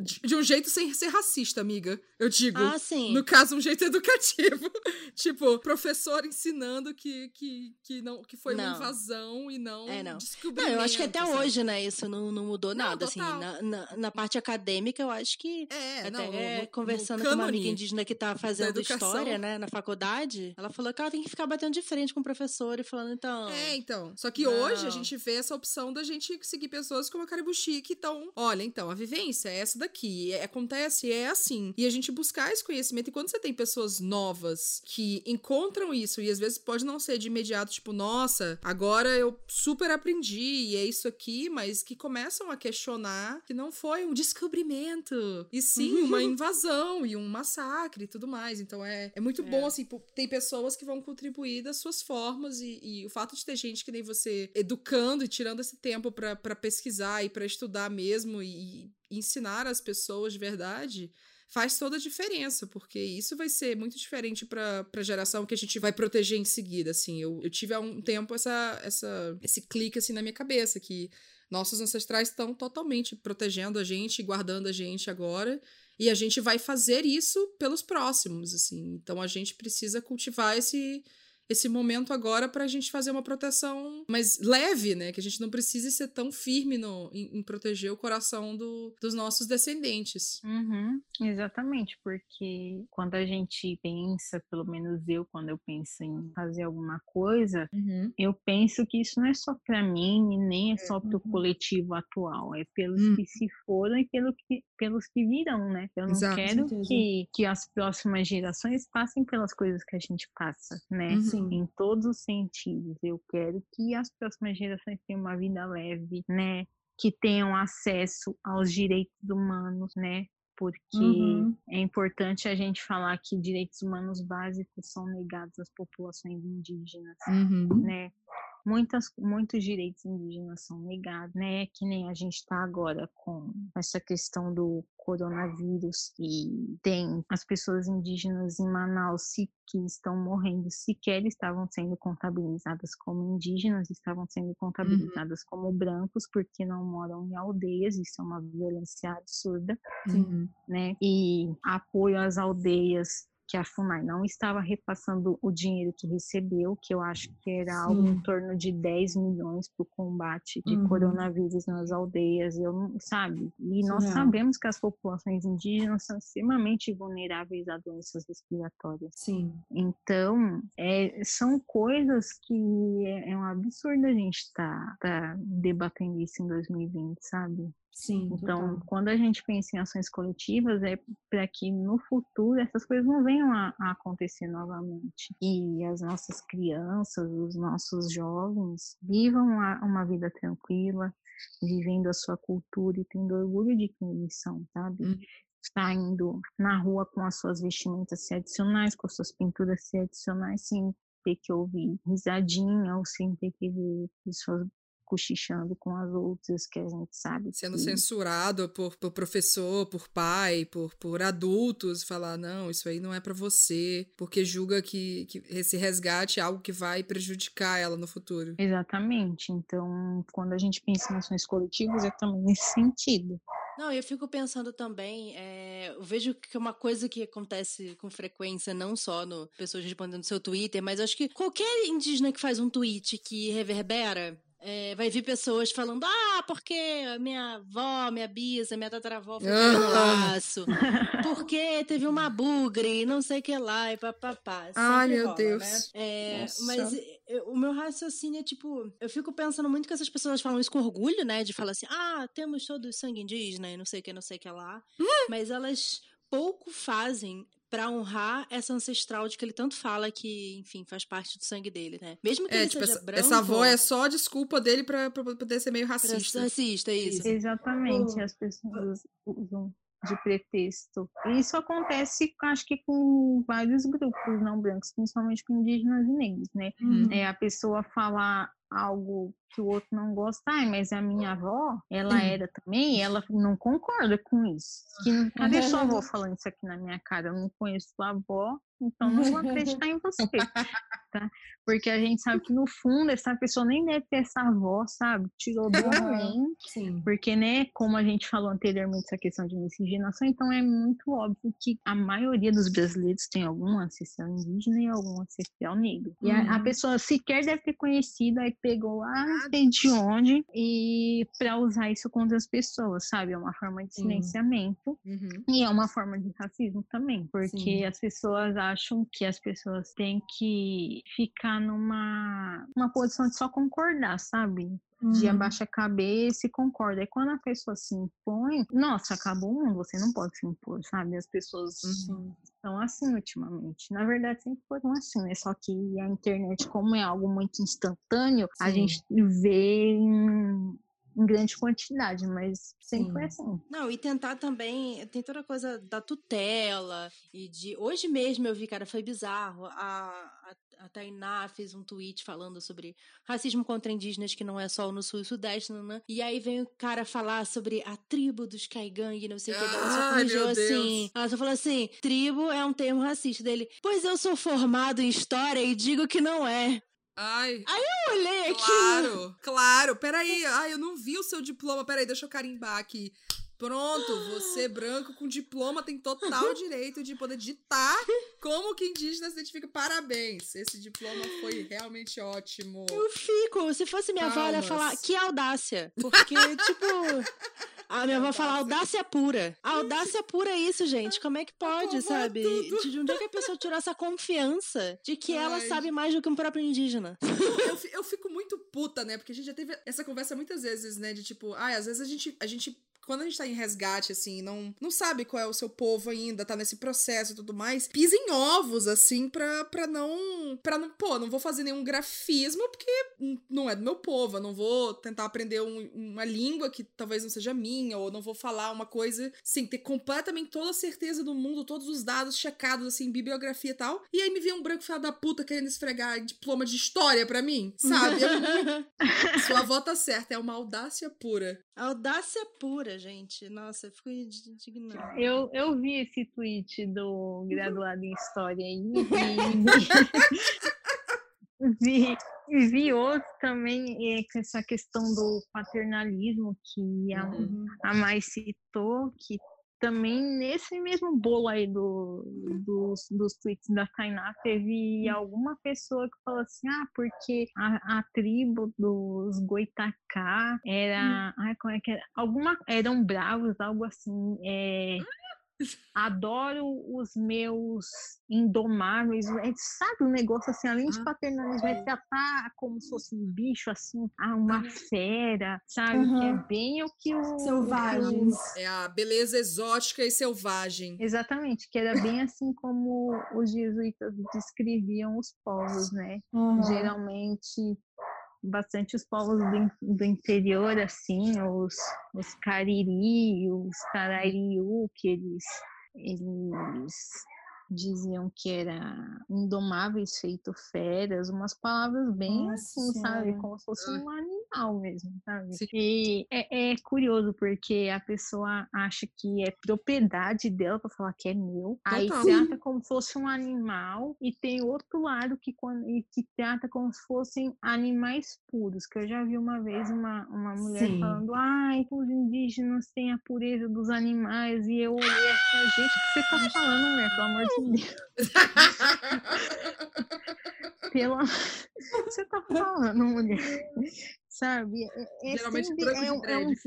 De, de um jeito sem ser racista, amiga. Eu digo. Ah, sim. No caso, um jeito <laughs> educativo. tipo, professor ensinando que, que, que, não, que foi uma Não. invasão e não, É, não. Não, eu acho que até sabe? hoje, né, isso não, não mudou Não, nada, assim, na, na, na parte acadêmica, eu acho que É, até não, é, no- conversando no com uma amiga indígena que tá fazendo história, né, na faculdade, ela falou que ela tem que ficar batendo de frente com o professor e falando, então... É, então. Só que hoje a gente vê essa opção da gente seguir pessoas como a Caribuchi que estão. Olha, então, a vivência é essa daqui. É- acontece, é assim. E a gente buscar esse conhecimento. E quando você tem pessoas novas que encontram isso, e às vezes pode não ser de imediato, tipo, nossa, agora eu super aprendi, e é isso aqui, mas que começam a questionar que não foi um descobrimento, e sim uma invasão e um massacre e tudo mais. Então é, é muito bom, assim, tem pessoas que vão contribuir das suas formas, e, e o fato de ter gente que nem você educando e tirando esse tempo pra pra pesquisar e pra estudar mesmo e ensinar as pessoas de verdade. Faz toda a diferença, porque isso vai ser muito diferente pra, pra geração que a gente vai proteger em seguida, assim. Eu, eu tive há um tempo essa, essa, esse clique, assim, na minha cabeça, que nossos ancestrais estão totalmente protegendo a gente, guardando a gente agora, e a gente vai fazer isso pelos próximos, assim. Então a gente precisa cultivar esse esse momento agora pra gente fazer uma proteção mais leve, né? Que a gente não precise ser tão firme no, em, em proteger o coração do, dos nossos descendentes. Uhum, exatamente, porque quando a gente pensa, pelo menos eu, quando eu penso em fazer alguma coisa, eu penso que isso não é só para mim e nem é só para o Uhum. coletivo atual, é pelos que se foram e pelo que, pelos que virão, né? Eu não Exato. quero que, que as próximas gerações passem pelas coisas que a gente passa, né? Uhum. Sim. Em todos os sentidos. Eu quero que as próximas gerações tenham uma vida leve, né? Que tenham acesso aos direitos humanos, né? Porque Uhum. é importante a gente falar que direitos humanos básicos são negados às populações indígenas, né? Muitas, muitos direitos indígenas são negados, né? Que nem a gente está agora com essa questão do coronavírus e tem as pessoas indígenas em Manaus se- que estão morrendo sequer estavam sendo contabilizadas como indígenas, estavam sendo contabilizadas como brancos porque não moram em aldeias, isso é uma violência absurda Uhum. né? E apoio às aldeias que a FUNAI não estava repassando o dinheiro que recebeu, que eu acho que era algo em Sim. torno de 10 milhões para o combate de Uhum. coronavírus nas aldeias, eu não, sabe? E nós Surreal. sabemos que as populações indígenas são extremamente vulneráveis a doenças respiratórias. Sim. Então, é, são coisas que é, é um absurdo a gente estar debatendo isso em 2020, sabe? Sim. Então, total. quando a gente pensa em ações coletivas, é para que no futuro essas coisas não venham a, a acontecer novamente. E as nossas crianças, os nossos jovens, vivam a- uma vida tranquila, vivendo a sua cultura e tendo orgulho de quem eles são, sabe? Uhum. Saindo na rua com as suas vestimentas tradicionais, com as suas pinturas tradicionais, sem ter que ouvir risadinha ou sem ter que ver pessoas cochichando com as outras, que a gente sabe. Sendo que... censurado por, por professor, por pai, por, por adultos, falar, não, isso aí não é para você, porque julga que, que esse resgate é algo que vai prejudicar ela no futuro. Exatamente. Então, quando a gente pensa em ações coletivas, é também nesse sentido. Não, eu fico pensando também, é, eu vejo que é uma coisa que acontece com frequência, não só no pessoas respondendo no seu Twitter, mas eu acho que qualquer indígena que faz um tweet que reverbera, é, vai vir pessoas falando, ah, porque minha avó, minha bisa, minha tataravó foi no laço, <laughs> porque teve uma bugre, não sei o que lá, e papapá. Ai, meu rola, Deus. Né? É, mas eu- o meu raciocínio é tipo, eu fico pensando muito que essas pessoas falam isso com orgulho, né? De falar assim, ah, temos todo o sangue indígena e não sei o que, não sei o que lá. Mas elas pouco fazem pra honrar essa ancestral de que ele tanto fala que, enfim, faz parte do sangue dele, né? Mesmo que É, ele tipo, seja essa, branco. essa avó é só a desculpa dele pra, pra poder ser meio racista. racista, isso. Exatamente, Oh. as pessoas usam de pretexto. Isso acontece, acho que com vários grupos não brancos, principalmente com indígenas e negros, né? Uhum. É a pessoa falar algo que o outro não gosta, ai, mas a minha avó, ela era também, e ela não concorda com isso. Que, não- cadê sua avó falando isso aqui na minha cara? Eu não conheço sua avó, então não vou <laughs> acreditar em você, tá? Porque a gente sabe que no fundo essa pessoa nem deve ter essa avó, sabe? Tirou do além, Sim. porque, né, como a gente falou anteriormente, essa questão de miscigenação, então é muito óbvio que a maioria dos brasileiros tem algum ancestral indígena e algum ancestral negro. E a, a Uhum. pessoa sequer deve ter conhecido, aí pegou lá, sei de onde, e para usar isso contra as pessoas, sabe? É uma forma de silenciamento. Uhum. E é uma forma de racismo também, porque Sim. as pessoas acham que as pessoas têm que ficar numa uma posição de só concordar, sabe? De Uhum. abaixa a cabeça e concorda. E quando a pessoa se impõe, nossa, acabou o mundo, você não pode se impor, sabe? As pessoas Uhum. estão assim ultimamente. Na verdade, sempre foram assim, né? Só que a internet, como é algo muito instantâneo, a Sim. gente vê em, em grande quantidade, mas sempre foi assim. Não, e tentar também, tem toda a coisa da tutela e de. Hoje mesmo eu vi, cara, foi bizarro. A, a, a Tainá fez um tweet falando sobre racismo contra indígenas, que não é só no sul e sudeste, né? E aí vem o cara falar sobre a tribo dos Kaigang, não sei o que. Ela só corrigiu assim. Ela só falou assim: tribo é um termo racista dele. Pois eu sou formado em história e digo que não é. Ai, Eu olhei aqui. claro, claro. Peraí, ai, eu não vi o seu diploma. Peraí, deixa eu carimbar aqui. Pronto, você <gasps> branco com diploma tem total direito de poder ditar como que indígena se identifica. Parabéns, esse diploma foi realmente ótimo. Eu fico. Se fosse minha avó, ela ia falar que audácia. Porque, tipo. A minha avó fala audácia pura. Audácia pura é isso, gente. Como é que pode, sabe? tudo. De onde é que a pessoa tirou essa confiança de que ela Ai. sabe mais do que um próprio indígena? Eu, eu fico muito puta, né? Porque a gente já teve essa conversa muitas vezes, né? De tipo, ai, às vezes a gente, a gente quando a gente tá em resgate, assim, não, não sabe qual é o seu povo ainda, tá nesse processo e tudo mais, pisa em ovos, assim, pra, pra não. pra não. Pô, não vou fazer nenhum grafismo, porque não é do meu povo. Eu não vou tentar aprender um- uma língua que talvez não seja minha, ou não vou falar uma coisa sem ter completamente toda a certeza do mundo, todos os dados checados, assim, bibliografia e tal. E aí me vem um branco filho da puta querendo esfregar diploma de história pra mim, sabe? Muito- <laughs> <laughs> Sua avó tá certa, é uma audácia pura. audácia pura, gente. Nossa, eu fico indignada. Eu, eu vi esse tweet do graduado em História aí e vi, vi, <laughs> vi outro também, é, com essa questão do paternalismo que a, Uhum. a mais citou, que também nesse mesmo bolo aí do, dos, dos tweets da Tainá, teve alguma pessoa que falou assim, ah, porque a, a tribo dos Goitacá era, ai, como é que era? Alguma, eram bravos, algo assim, é, adoro os meus indomáveis, é, sabe, um negócio assim, além de Ah, paternalismo, é tratar como se fosse um bicho, assim, ah, uma fera, sabe, que é Uhum. bem o que o... Selvagens. É a beleza exótica e selvagem. Exatamente, que era bem assim como os jesuítas descreviam os povos, né? Uhum. Geralmente, bastante os povos do, do interior, assim, os, os cariri, os carariú, que eles, eles diziam que era indomáveis feito feras, umas palavras bem Nossa assim, sabe? Como se fosse um animal mesmo, sabe? Sim. E é, é curioso porque a pessoa acha que é propriedade dela pra falar que é meu, aí Total. trata como se fosse um animal e tem outro lado que, quando, e que trata como se fossem animais puros, que eu já vi uma vez uma, uma mulher Sim. falando, ai, os indígenas têm a pureza dos animais, e eu olhei assim, gente, o que você tá falando, mulher, pelo amor de Deus. Amor- o que você tá falando, mulher? Sabe? É, é Geralmente sempre- é, de um- é faz. é uns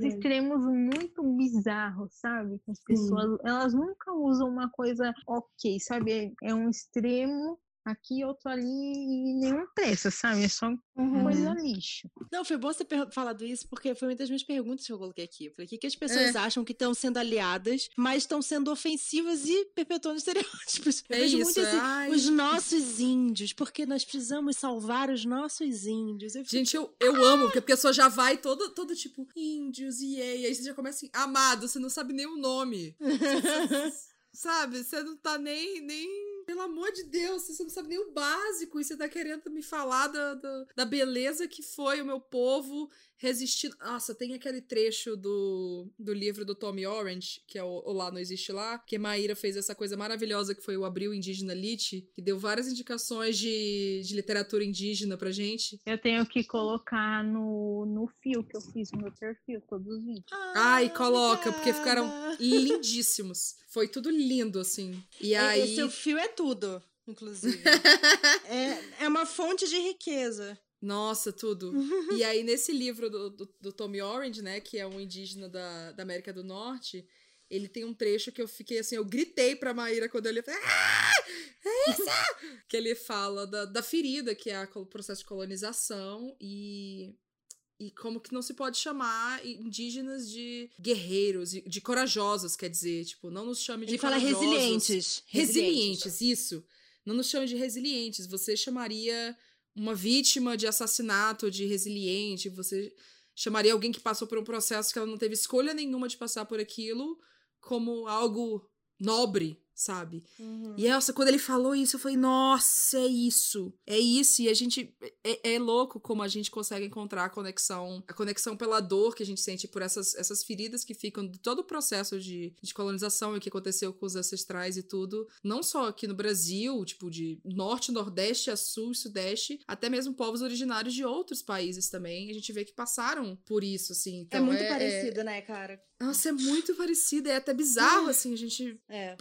Verdade. extremos muito bizarros, sabe? Que as Sim. pessoas, elas nunca usam uma coisa ok, sabe? É, é um extremo aqui, outro ali e nenhum presta, sabe? É só Uhum. coisa lixo. Não, foi bom você ter falado isso, porque foi uma das minhas perguntas que eu coloquei aqui. Eu falei, o que, que as pessoas É. acham que estão sendo aliadas, mas estão sendo ofensivas e perpetuando estereótipos? <laughs> Eu É vejo isso, muito assim, ai. os nossos índios, porque nós precisamos salvar os nossos índios. Eu fico, Gente, eu, eu amo, porque a pessoa já vai toda, toda tipo, índios, e aí, aí você já começa assim, amado, você não sabe nem o nome. <laughs> Sabe? Você não tá nem, nem. Pelo amor de Deus, você não sabe nem o básico. E você tá querendo me falar da, da, da beleza que foi o meu povo resistindo. Nossa, tem aquele trecho do, do livro do Tommy Orange, que é o, o Lá Não Existe Lá, que Maíra fez essa coisa maravilhosa que foi o Abril Indígena Lit, que deu várias indicações de, de literatura indígena pra gente. Eu tenho que colocar no, no fio que eu fiz no meu perfil, todos os vídeos. Ai, coloca, porque ficaram lindíssimos. Foi tudo lindo, assim. E É, aí. O seu fio é tudo, inclusive. <laughs> é, é uma fonte de riqueza. Nossa, tudo. <laughs> e aí, nesse livro do, do, do Tommy Orange, né, que é um indígena da, da América do Norte, ele tem um trecho que eu fiquei assim, eu gritei pra Maíra quando eu li. falei, Ah! É isso! <laughs> que ele fala da, da ferida, que é o processo de colonização, e. E como que não se pode chamar indígenas de guerreiros, de, corajosos, quer dizer, tipo, não nos chame de Ele fala corajosos. resilientes. Resilientes, isso. Não nos chame de resilientes. Você chamaria uma vítima de assassinato de resiliente. Você chamaria alguém que passou por um processo que ela não teve escolha nenhuma de passar por aquilo como algo nobre, sabe? Uhum. E nossa, quando ele falou isso, eu falei, nossa, é isso. É isso. E a gente. É, é louco como a gente consegue encontrar a conexão. A conexão pela dor que a gente sente por essas, essas feridas que ficam de todo o processo de, de colonização e o que aconteceu com os ancestrais e tudo. Não só aqui no Brasil, tipo, de norte, nordeste a sul e sudeste, até mesmo povos originários de outros países também. A gente vê que passaram por isso, assim. é Então, muito parecido, né, cara? Nossa, é muito parecido. É até bizarro, <laughs> assim, a gente É.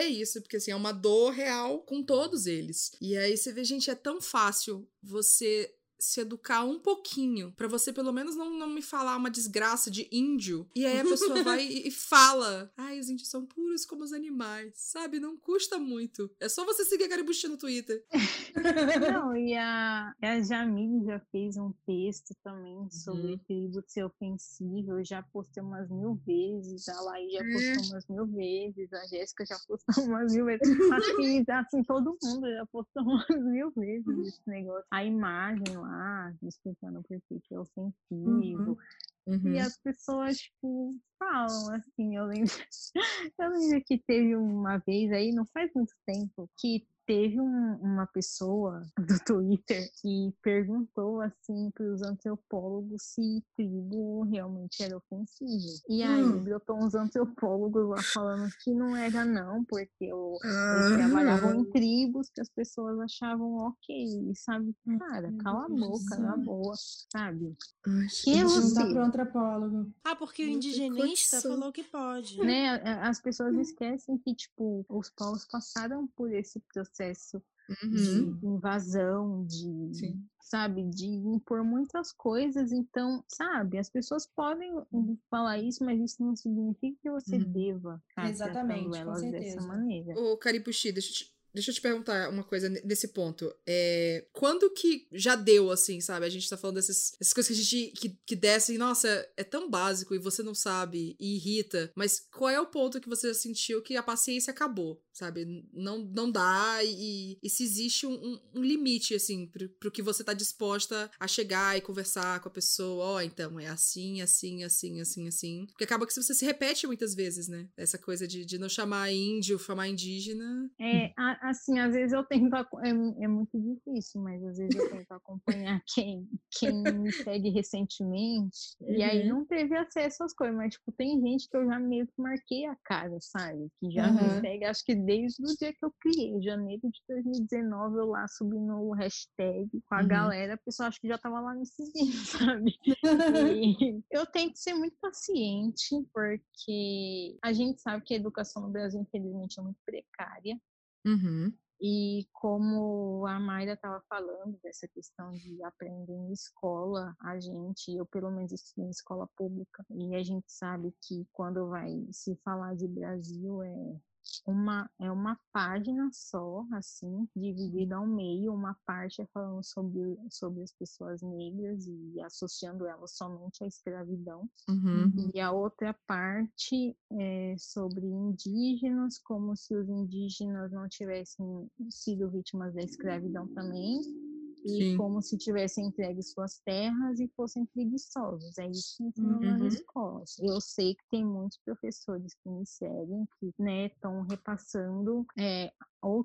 perceber isso, porque assim, é uma dor real com todos eles. E aí você vê, gente, é tão fácil você se educar um pouquinho, pra você pelo menos não, não me falar uma desgraça de índio. E aí a pessoa <laughs> vai e, e fala: ai, os índios são puros como os animais, sabe? Não custa muito. É só você seguir a Garibusti no Twitter. Não, e a, a Jamile já fez um texto também sobre Uhum. tribo ser ofensivo. Eu já postei umas mil vezes, a Laís já É. postou umas mil vezes, a Jéssica já postou <laughs> umas mil vezes. Que assim, todo mundo já postou <laughs> umas mil vezes esse negócio. A imagem lá, explicando por que que é ofensivo. Uhum. E as pessoas, tipo, falam assim, eu lembro, <laughs> eu lembro que teve uma vez aí, não faz muito tempo, que teve um- uma pessoa <laughs> do Twitter que perguntou assim para os antropólogos se tribo realmente era ofensivo. E aí Hum. brotou uns antropólogos lá falando que não era não, porque o, Ah. eles trabalhavam em tribos que as pessoas achavam ok, e sabe? Cara, cala a boca, na boa, sabe? Ai, Que gente. Não dá você- pro antropólogo. Ah, porque o Não condição. falou que pode. né, a- as pessoas esquecem que, tipo, os povos passaram por esse processo Uhum. de invasão, de, Sim. sabe, de impor muitas coisas. Então, sabe, as pessoas podem falar isso, mas isso não significa que você Uhum. deva Exatamente, com elas dessa certeza. maneira. Ô, Caripuxi, deixa eu te, deixa eu te perguntar uma coisa ne- nesse ponto. É, quando que já deu, assim, sabe? A gente tá falando dessas, dessas coisas que a gente que, que descem, nossa, é tão básico e você não sabe e irrita. Mas qual é o ponto que você sentiu que a paciência acabou? Sabe? Não, não dá e, e se existe um, um, limite, assim, pro, pro que você tá disposta a chegar e conversar com a pessoa, ó, oh, então, é assim, assim, assim, assim, assim. Porque acaba que você se repete muitas vezes, né? Essa coisa de, de não chamar índio, chamar indígena. É, assim, às vezes eu tento, é, é muito difícil, mas às vezes eu tento acompanhar <laughs> quem, quem me segue recentemente, uhum. e aí uhum. não teve acesso às coisas, mas, tipo, tem gente que eu já que marquei a cara, sabe? Que já uhum. me segue, acho que desde o dia que eu criei, janeiro de 2019, eu lá subindo o hashtag com a uhum. galera, a pessoa acho que já tava lá me seguindo, <laughs> sabe? E eu tento ser muito paciente, porque a gente sabe que a educação no Brasil, infelizmente, é muito precária. Uhum. E como a Mayra estava falando dessa questão de aprender em escola, a gente, eu pelo menos estudei em escola pública, e a gente sabe que quando vai se falar de Brasil é uma, é uma página só, assim, dividida ao meio, uma parte é falando sobre, sobre as pessoas negras e associando elas somente à escravidão, uhum. e a outra parte é sobre indígenas, como se os indígenas não tivessem sido vítimas da escravidão também, e Sim. como se tivessem entregue suas terras e fossem preguiçosos. É isso que ensinam uhum. nas escolas. Eu sei que tem muitos professores que me seguem, que estão né, repassando é,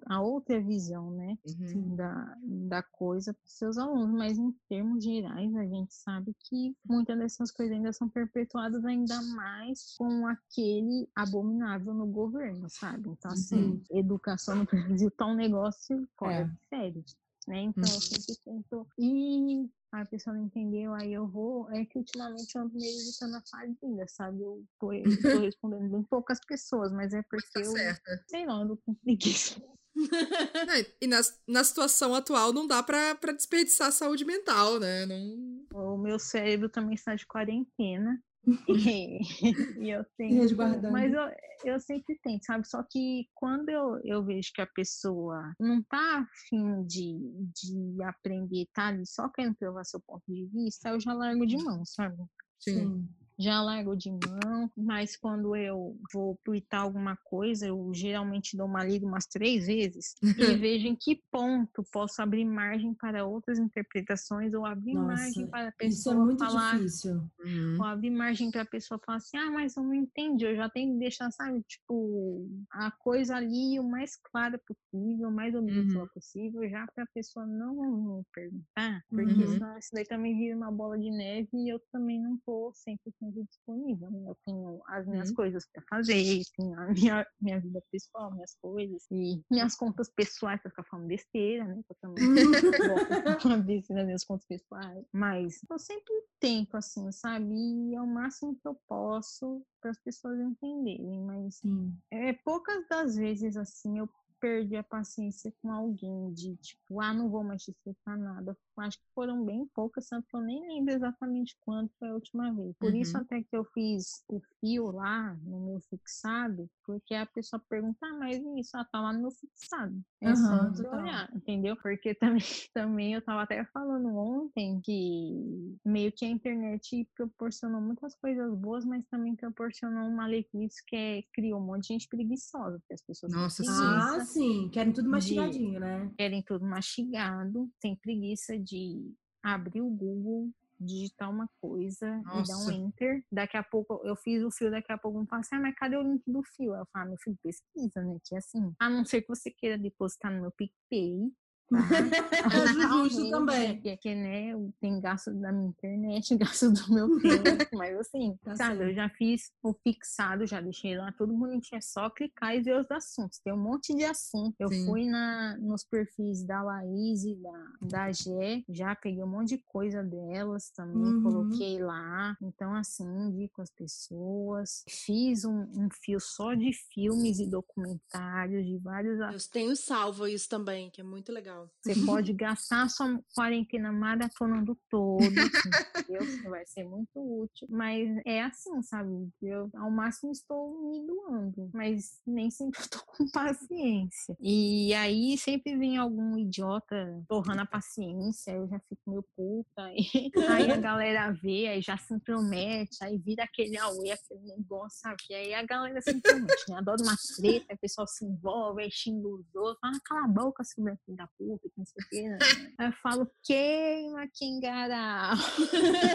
a outra visão né, uhum. da, da coisa para os seus alunos, mas em termos gerais a gente sabe que muitas dessas coisas ainda são perpetuadas ainda mais com aquele abominável no governo, sabe? Então, assim, uhum. educação no Brasil tá um negócio fora é. de série né? Então eu uhum. sempre tento. E a pessoa não entendeu, aí eu vou. É que ultimamente eu ando meio evitando a fadiga, sabe? Eu tô, eu <laughs> tô respondendo bem poucas pessoas, mas é porque tá eu. Certa. Sei lá, ando com preguiça. <laughs> e na, na situação atual não dá para desperdiçar a saúde mental, né? Não... O meu cérebro também está de quarentena. <laughs> e, <laughs> e eu tenho. Mas eu, eu sempre tento, sabe? Só que quando eu, eu vejo que a pessoa não tá afim de, de aprender, tá ali só querendo provar seu ponto de vista, eu já largo de mão, sabe? Sim. Sim já largo de mão, mas quando eu vou tweetar alguma coisa, eu geralmente dou uma lida umas três vezes e <laughs> vejo em que ponto posso abrir margem para outras interpretações ou abrir Nossa, margem para a pessoa isso é muito falar, difícil. Uhum. ou abrir margem para a pessoa falar assim, ah, mas eu não entendi, eu já tenho que deixar, sabe, tipo, a coisa ali o mais clara possível, o mais objetiva uhum. possível, já para a pessoa não me perguntar, porque uhum. senão isso daí também vira uma bola de neve e eu também não tô 100% disponível. Né? Eu tenho as minhas uhum. coisas para fazer, <laughs> tenho a minha, minha vida pessoal, minhas coisas, e minhas contas pessoais para ficar falando besteira, né? Eu também <laughs> gosto de nas minhas contas pessoais. Mas eu sempre tento, assim, sabe? E é o máximo que eu posso para as pessoas entenderem. Mas Sim. é poucas das vezes, assim, eu perdi a paciência com alguém de tipo, ah, não vou mais te explicar nada. Acho que foram bem poucas, tanto que eu nem lembro exatamente quando foi a última vez. Por uhum. isso até que eu fiz o fio lá no meu fixado, porque a pessoa pergunta, ah, mas isso, ah, tá lá no meu fixado. É uhum, só você olhar, entendeu? Porque também, <laughs> também eu tava até falando ontem que meio que a internet proporcionou muitas coisas boas, mas também proporcionou um malefício que é, criou um monte de gente preguiçosa, porque as pessoas Nossa, sim sim, querem tudo mastigadinho, de, né? Querem tudo mastigado, tem preguiça de abrir o Google, digitar uma coisa Nossa. e dar um enter. Daqui a pouco eu fiz o fio, daqui a pouco eu falo assim, ah, mas cadê o link do fio? Eu falo, ah, meu filho, pesquisa, né? Que é assim, a não ser que você queira depositar no meu PicPay, Tá? <laughs> justo também. Que, que, né, tem gasto da minha internet, <laughs> gasto do meu tempo, mas assim, <laughs> tá sabe, eu já fiz o fixado, já deixei lá tudo bonitinho, é só clicar e ver os assuntos. Tem um monte de assunto. Eu Sim. fui na, nos perfis da Laís e da, da Gé, já peguei um monte de coisa delas também, uhum. coloquei lá. Então, assim, indico as pessoas. Fiz um, um fio só de filmes e documentários de vários. Eu tenho salvo isso também, que é muito legal Legal. Você pode gastar sua quarentena maratonando todo, <laughs> Você vai ser muito útil. Mas é assim, sabe? Eu ao máximo estou me doando, mas nem sempre tô com <laughs> paciência. E aí sempre vem algum idiota torrando a paciência, eu já fico meio puta. <laughs> E aí a galera vê, aí já se intromete, aí vira aquele auê, aquele negócio, sabe? E aí a galera se intromete, né? Adora uma treta, o pessoal se envolve, aí xinga os outros, fala, cala a boca, seu filho da puta, não sei o quê. Né? Aí eu falo, queima, Kingará. <laughs>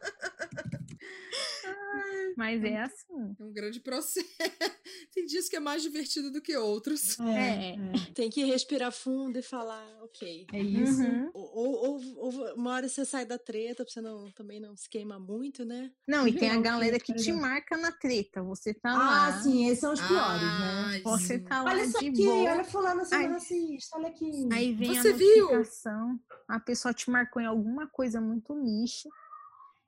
Mas é assim. É um grande processo. <laughs> Tem dias que é mais divertido do que outros. É. É, tem que respirar fundo e falar, ok. É isso. Uhum. Ou, ou, ou- uma hora você sai da treta pra você não, também não se queimar muito, né? Não, e tem a galera que te marca na treta. Você tá Ah, lá. sim, esses são os piores, né? Ai, Você sim. tá lá Olha isso aqui, boa. olha fulano sendo Ai. olha aqui. Aí vem Você a viu? notificação, a pessoa te marcou em alguma coisa muito lixo.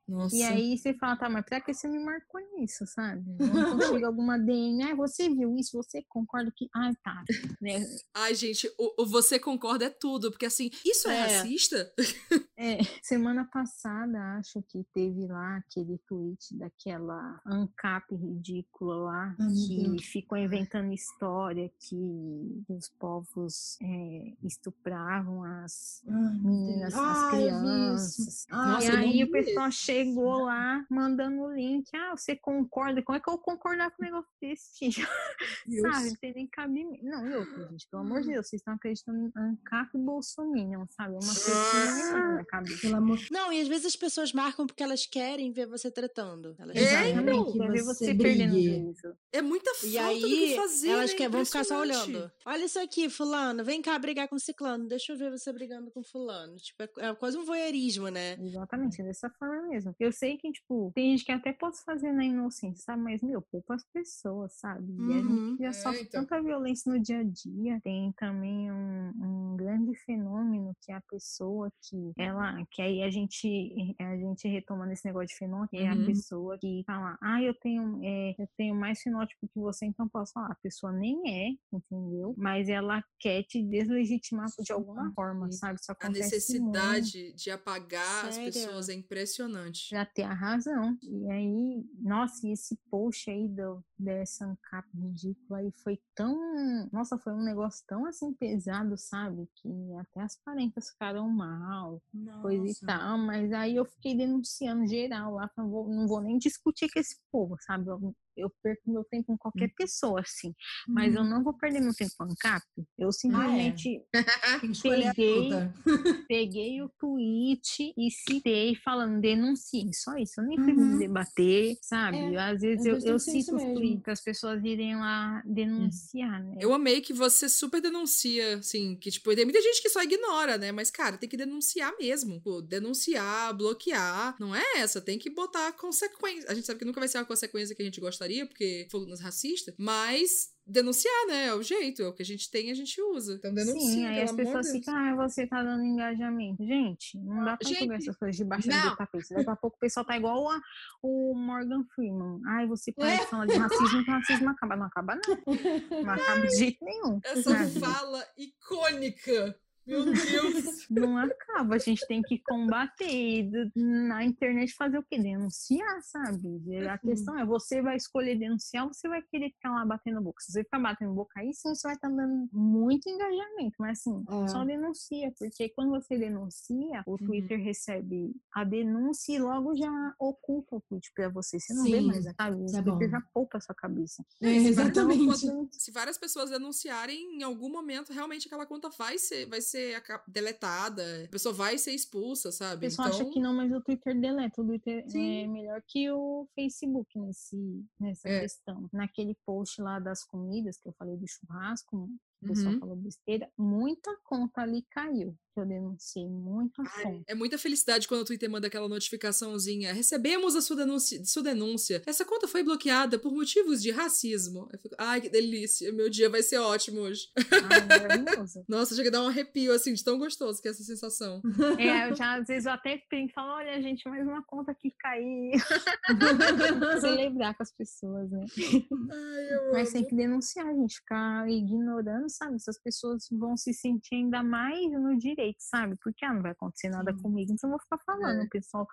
Nossa. E aí você fala, tá, mas pra que você me marcou nisso, sabe? Quando chega alguma DM, ah, você viu isso, você concorda que. Ah, tá. Né? Ai, gente, o, o você concorda é tudo, porque assim, isso é, É. racista? É, semana passada, acho que teve lá aquele tweet daquela ANCAP ridícula lá, que Deus. ficou inventando história que os povos é, estupravam as meninas, Deus. as Ah, crianças. Ah, Nossa, e não aí o pessoal chegou lá mandando o link. Ah, você concorda? Como é que eu vou concordar com um negócio desse? Tipo? <laughs> sabe? Não tem nem cabimento. Não, e outra, gente, pelo amor de Deus, vocês estão acreditando em ANCAP e Bolsonaro, sabe? É uma coisa que não entra na minha cabeça. Pelo amor Não, e às vezes as pessoas marcam porque elas querem ver você tratando. Elas querem. Exatamente, quer ver você perdendo juízo. É muita falta E do aí, que fazer, elas né? querem, vão ficar só olhando. Olha isso aqui, fulano, vem cá brigar com ciclano, deixa eu ver você brigando com fulano. Tipo, é, é quase um voyeurismo, né? Exatamente, é dessa forma mesmo. Eu sei que, tipo, tem gente que até pode fazer na inocência, sabe? Mas, meu, poupa as pessoas, sabe? E a Uhum. gente já É, sofre então. tanta violência no dia a dia. Tem também um, um grande fenômeno que é a pessoa que ela, que aí a gente, a gente retoma nesse negócio de fenômeno, que é a Uhum. pessoa que fala, ah, eu tenho, é, eu tenho mais fenótipo que você, então posso falar. A pessoa nem é, entendeu? Mas ela quer te deslegitimar de alguma forma, Sim. sabe? Isso A acontece muito necessidade de apagar as Sério? pessoas é impressionante. pra ter a razão. E aí, nossa, e esse post aí do, dessa ANCAP ridícula aí foi tão. Nossa, foi um negócio tão assim pesado, sabe? Que até as parentas ficaram mal, coisa e Nossa. tal. Mas aí eu fiquei denunciando geral lá, não vou, não vou nem discutir com esse povo, sabe? Eu, eu perco meu tempo com qualquer pessoa, assim. Mas eu Uhum. não vou perder meu tempo com ANCAP. Eu simplesmente <laughs> Tem que escolher a peguei- <laughs> peguei o tweet e citei falando denunciem, só isso. Eu nem fui Uhum. debater, sabe? É, Às vezes eu, eu cito os tweets para as pessoas irem lá denunciar, né? Eu amei que você super denuncia, assim, que, tipo, tem muita gente que só ignora, né? Mas, cara, tem que denunciar mesmo. Pô, denunciar, bloquear. Não é essa, tem que botar consequência. A gente sabe que nunca vai ser a consequência que a gente gostaria, porque nos racista, mas denunciar, né? É o jeito, é o que a gente tem, a gente usa. Então denuncia, Sim, aí pelo as pessoas ficam, ah, você tá dando engajamento. Gente, não dá pra Gente, jogar essas coisas debaixo não. do tapete. Daqui a pouco o pessoal tá igual a, o Morgan Freeman. Ai, você É. de falar de racismo, que o racismo acaba. Não acaba, não. Não acaba de jeito nenhum. Essa sabe? fala icônica. Meu Deus. <laughs> Não acaba, a gente tem que combater e na internet fazer o quê? Denunciar, sabe? A questão é, você vai escolher denunciar ou você vai querer ficar lá batendo boca? Se você ficar batendo boca aí, sim, você vai estar dando muito engajamento, mas assim, É. só denuncia, porque quando você denuncia, o Twitter recebe a denúncia e logo já oculta o tweet pra você, você não vê Sim, mais, sabe? O isso é Twitter já poupa a sua cabeça. É, exatamente. se várias pessoas denunciarem, em algum momento, realmente aquela conta vai ser, vai ser aca- deletada, a pessoa vai ser expulsa, O sabe? pessoal então, acha que não, mas o Twitter deleta. O Twitter Sim. é melhor que o Facebook nesse, nessa É. questão. Naquele post lá das comidas que eu falei do churrasco, o pessoal Uhum. falou besteira, muita conta ali caiu. Que eu denunciei muito a fundo. é muita felicidade quando o Twitter manda aquela notificaçãozinha. Recebemos a sua denúncia, sua denúncia. Essa conta foi bloqueada por motivos de racismo. Eu fico, ai, que delícia. Meu dia vai ser ótimo hoje. Ai, maravilhoso. <laughs> Nossa, chega a dar um arrepio, assim, de tão gostoso que é essa sensação. É, eu <laughs> já, às vezes, eu até penso e falo, olha, gente, mais uma conta que caiu. <laughs> Celebrar com as pessoas, né? Ai, Mas tem que denunciar, a gente ficar ignorando, sabe? Essas pessoas vão se sentir ainda mais no direito, sabe? Porque ah, não vai acontecer nada Sim. comigo, então eu vou ficar falando. É. O pessoal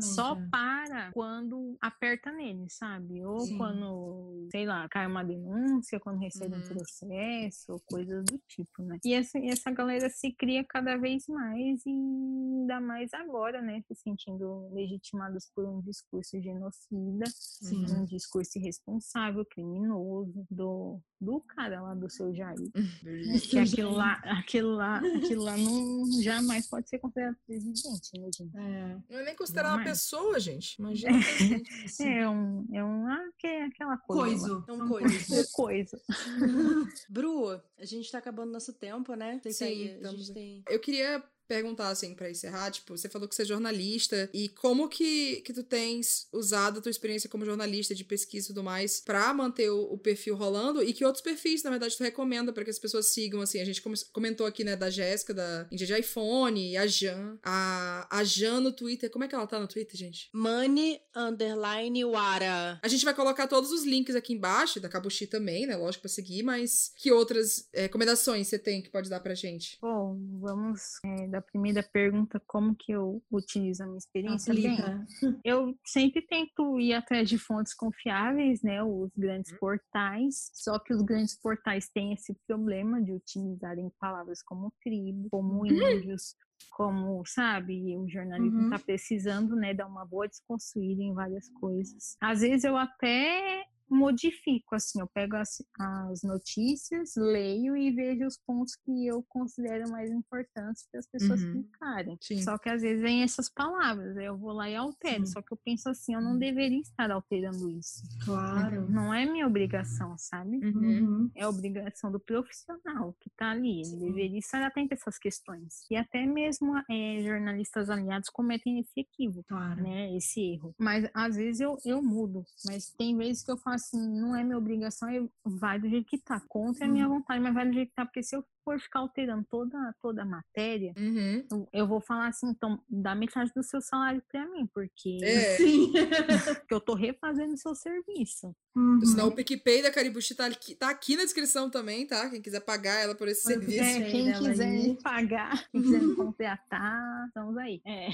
só é. para quando aperta nele, sabe? Ou Sim. quando, sei lá, cai uma denúncia, quando recebe um Uhum. processo, ou coisas do tipo, né? E essa, essa galera se cria cada vez mais e ainda mais agora, né? Se sentindo legitimados por um discurso genocida, Sim. um discurso irresponsável, criminoso, do, do cara lá do seu Jair. <laughs> Que aquilo lá, aquilo lá, aquilo lá não jamais pode ser considerado presidente, né, gente? É. Não é nem considerar uma pessoa, gente. Imagina. um presidente. <laughs> Sim. É um, é um, ah, que é aquela coisa. Coiso. É um São coiso. <laughs> É coisa. <laughs> Bru, a gente tá acabando nosso tempo, né? Sei que Sim, aí estamos gente tem. Eu queria perguntar, assim, pra encerrar, tipo, você falou que você é jornalista, e como que, que tu tens usado a tua experiência como jornalista de pesquisa e tudo mais pra manter o, o perfil rolando, e que outros perfis, na verdade, tu recomenda pra que as pessoas sigam, assim, a gente come- comentou aqui, né, da Jéssica, da Índia de iPhone, e a Jan, a, a Jan no Twitter, como é que ela tá no Twitter, gente? Money underline Wara. A gente vai colocar todos os links aqui embaixo, da Kabushi também, né, lógico, pra seguir, mas que outras eh, recomendações você tem que pode dar pra gente? Bom, vamos é, da primeira pergunta, como que eu utilizo a minha experiência? Bem, <laughs> eu sempre tento ir atrás de fontes confiáveis, né? Os Uhum. grandes portais. Só que os grandes portais têm esse problema de utilizarem palavras como tribo, como índios, como, sabe, o jornalismo Uhum. está precisando, né, dar uma boa desconstruída em várias coisas. Às vezes eu até modifico, assim, eu pego as, as notícias, leio e vejo os pontos que eu considero mais importantes para as pessoas Uhum. clicarem. Sim. Só que às vezes vem essas palavras, aí eu vou lá e altero. Sim. Só que eu penso assim, eu não deveria estar alterando isso. Claro. Não é minha obrigação, sabe? Uhum. Uhum. É obrigação do profissional que está ali. Ele Sim. deveria estar atento a essas questões. E até mesmo eh, jornalistas aliados cometem esse equívoco Claro. né, esse erro. Mas às vezes eu, eu mudo, mas tem vezes que eu falo assim, não é minha obrigação, eu, vai do jeito que tá, contra a minha vontade, mas vai do jeito que tá, porque se eu for ficar alterando toda, toda a matéria, Uhum. eu, vou falar assim, então dá metade do seu salário pra mim, porque, É. Sim. <laughs> <laughs> porque eu tô refazendo o seu serviço. Uhum. Senão o PicPay da Caribuchi tá aqui, tá aqui na descrição também, tá? Quem quiser pagar ela por esse Quando serviço. quiser. É, quem quiser aí. me <laughs> pagar, quem quiser me contratar, estamos aí. É.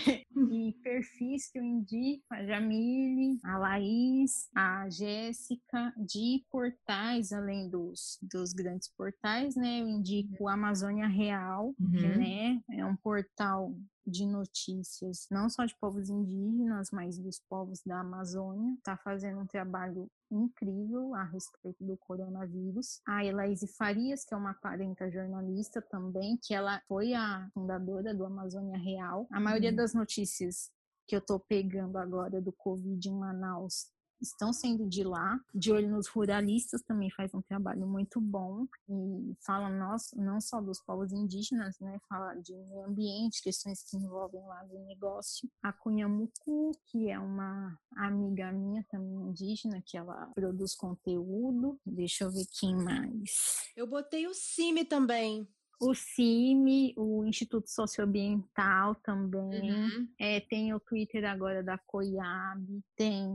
E perfis que eu indico, a Jamile, a Laís, a Jéssica, de portais, além dos, dos grandes portais, né? Eu indico o Amazônia Real, que, Uhum. né? É um portal de notícias, não só de povos indígenas, mas dos povos da Amazônia. Está fazendo um trabalho incrível a respeito do coronavírus. A Elaise Farias, que é uma 40 jornalista também, que ela foi a fundadora do Amazônia Real. A maioria Uhum. das notícias que eu tô pegando agora do Covid em Manaus estão sendo de lá. De olho nos ruralistas também faz um trabalho muito bom e fala nós, não só dos povos indígenas, né? Fala de meio ambiente, questões que envolvem lá do negócio. A Cunhamucu, que é uma amiga minha também indígena, que ela produz conteúdo. Deixa eu ver quem mais. Eu botei o Cime também. O CIMI, o Instituto Socioambiental também. Uhum. É, tem o Twitter agora da Coiab, tem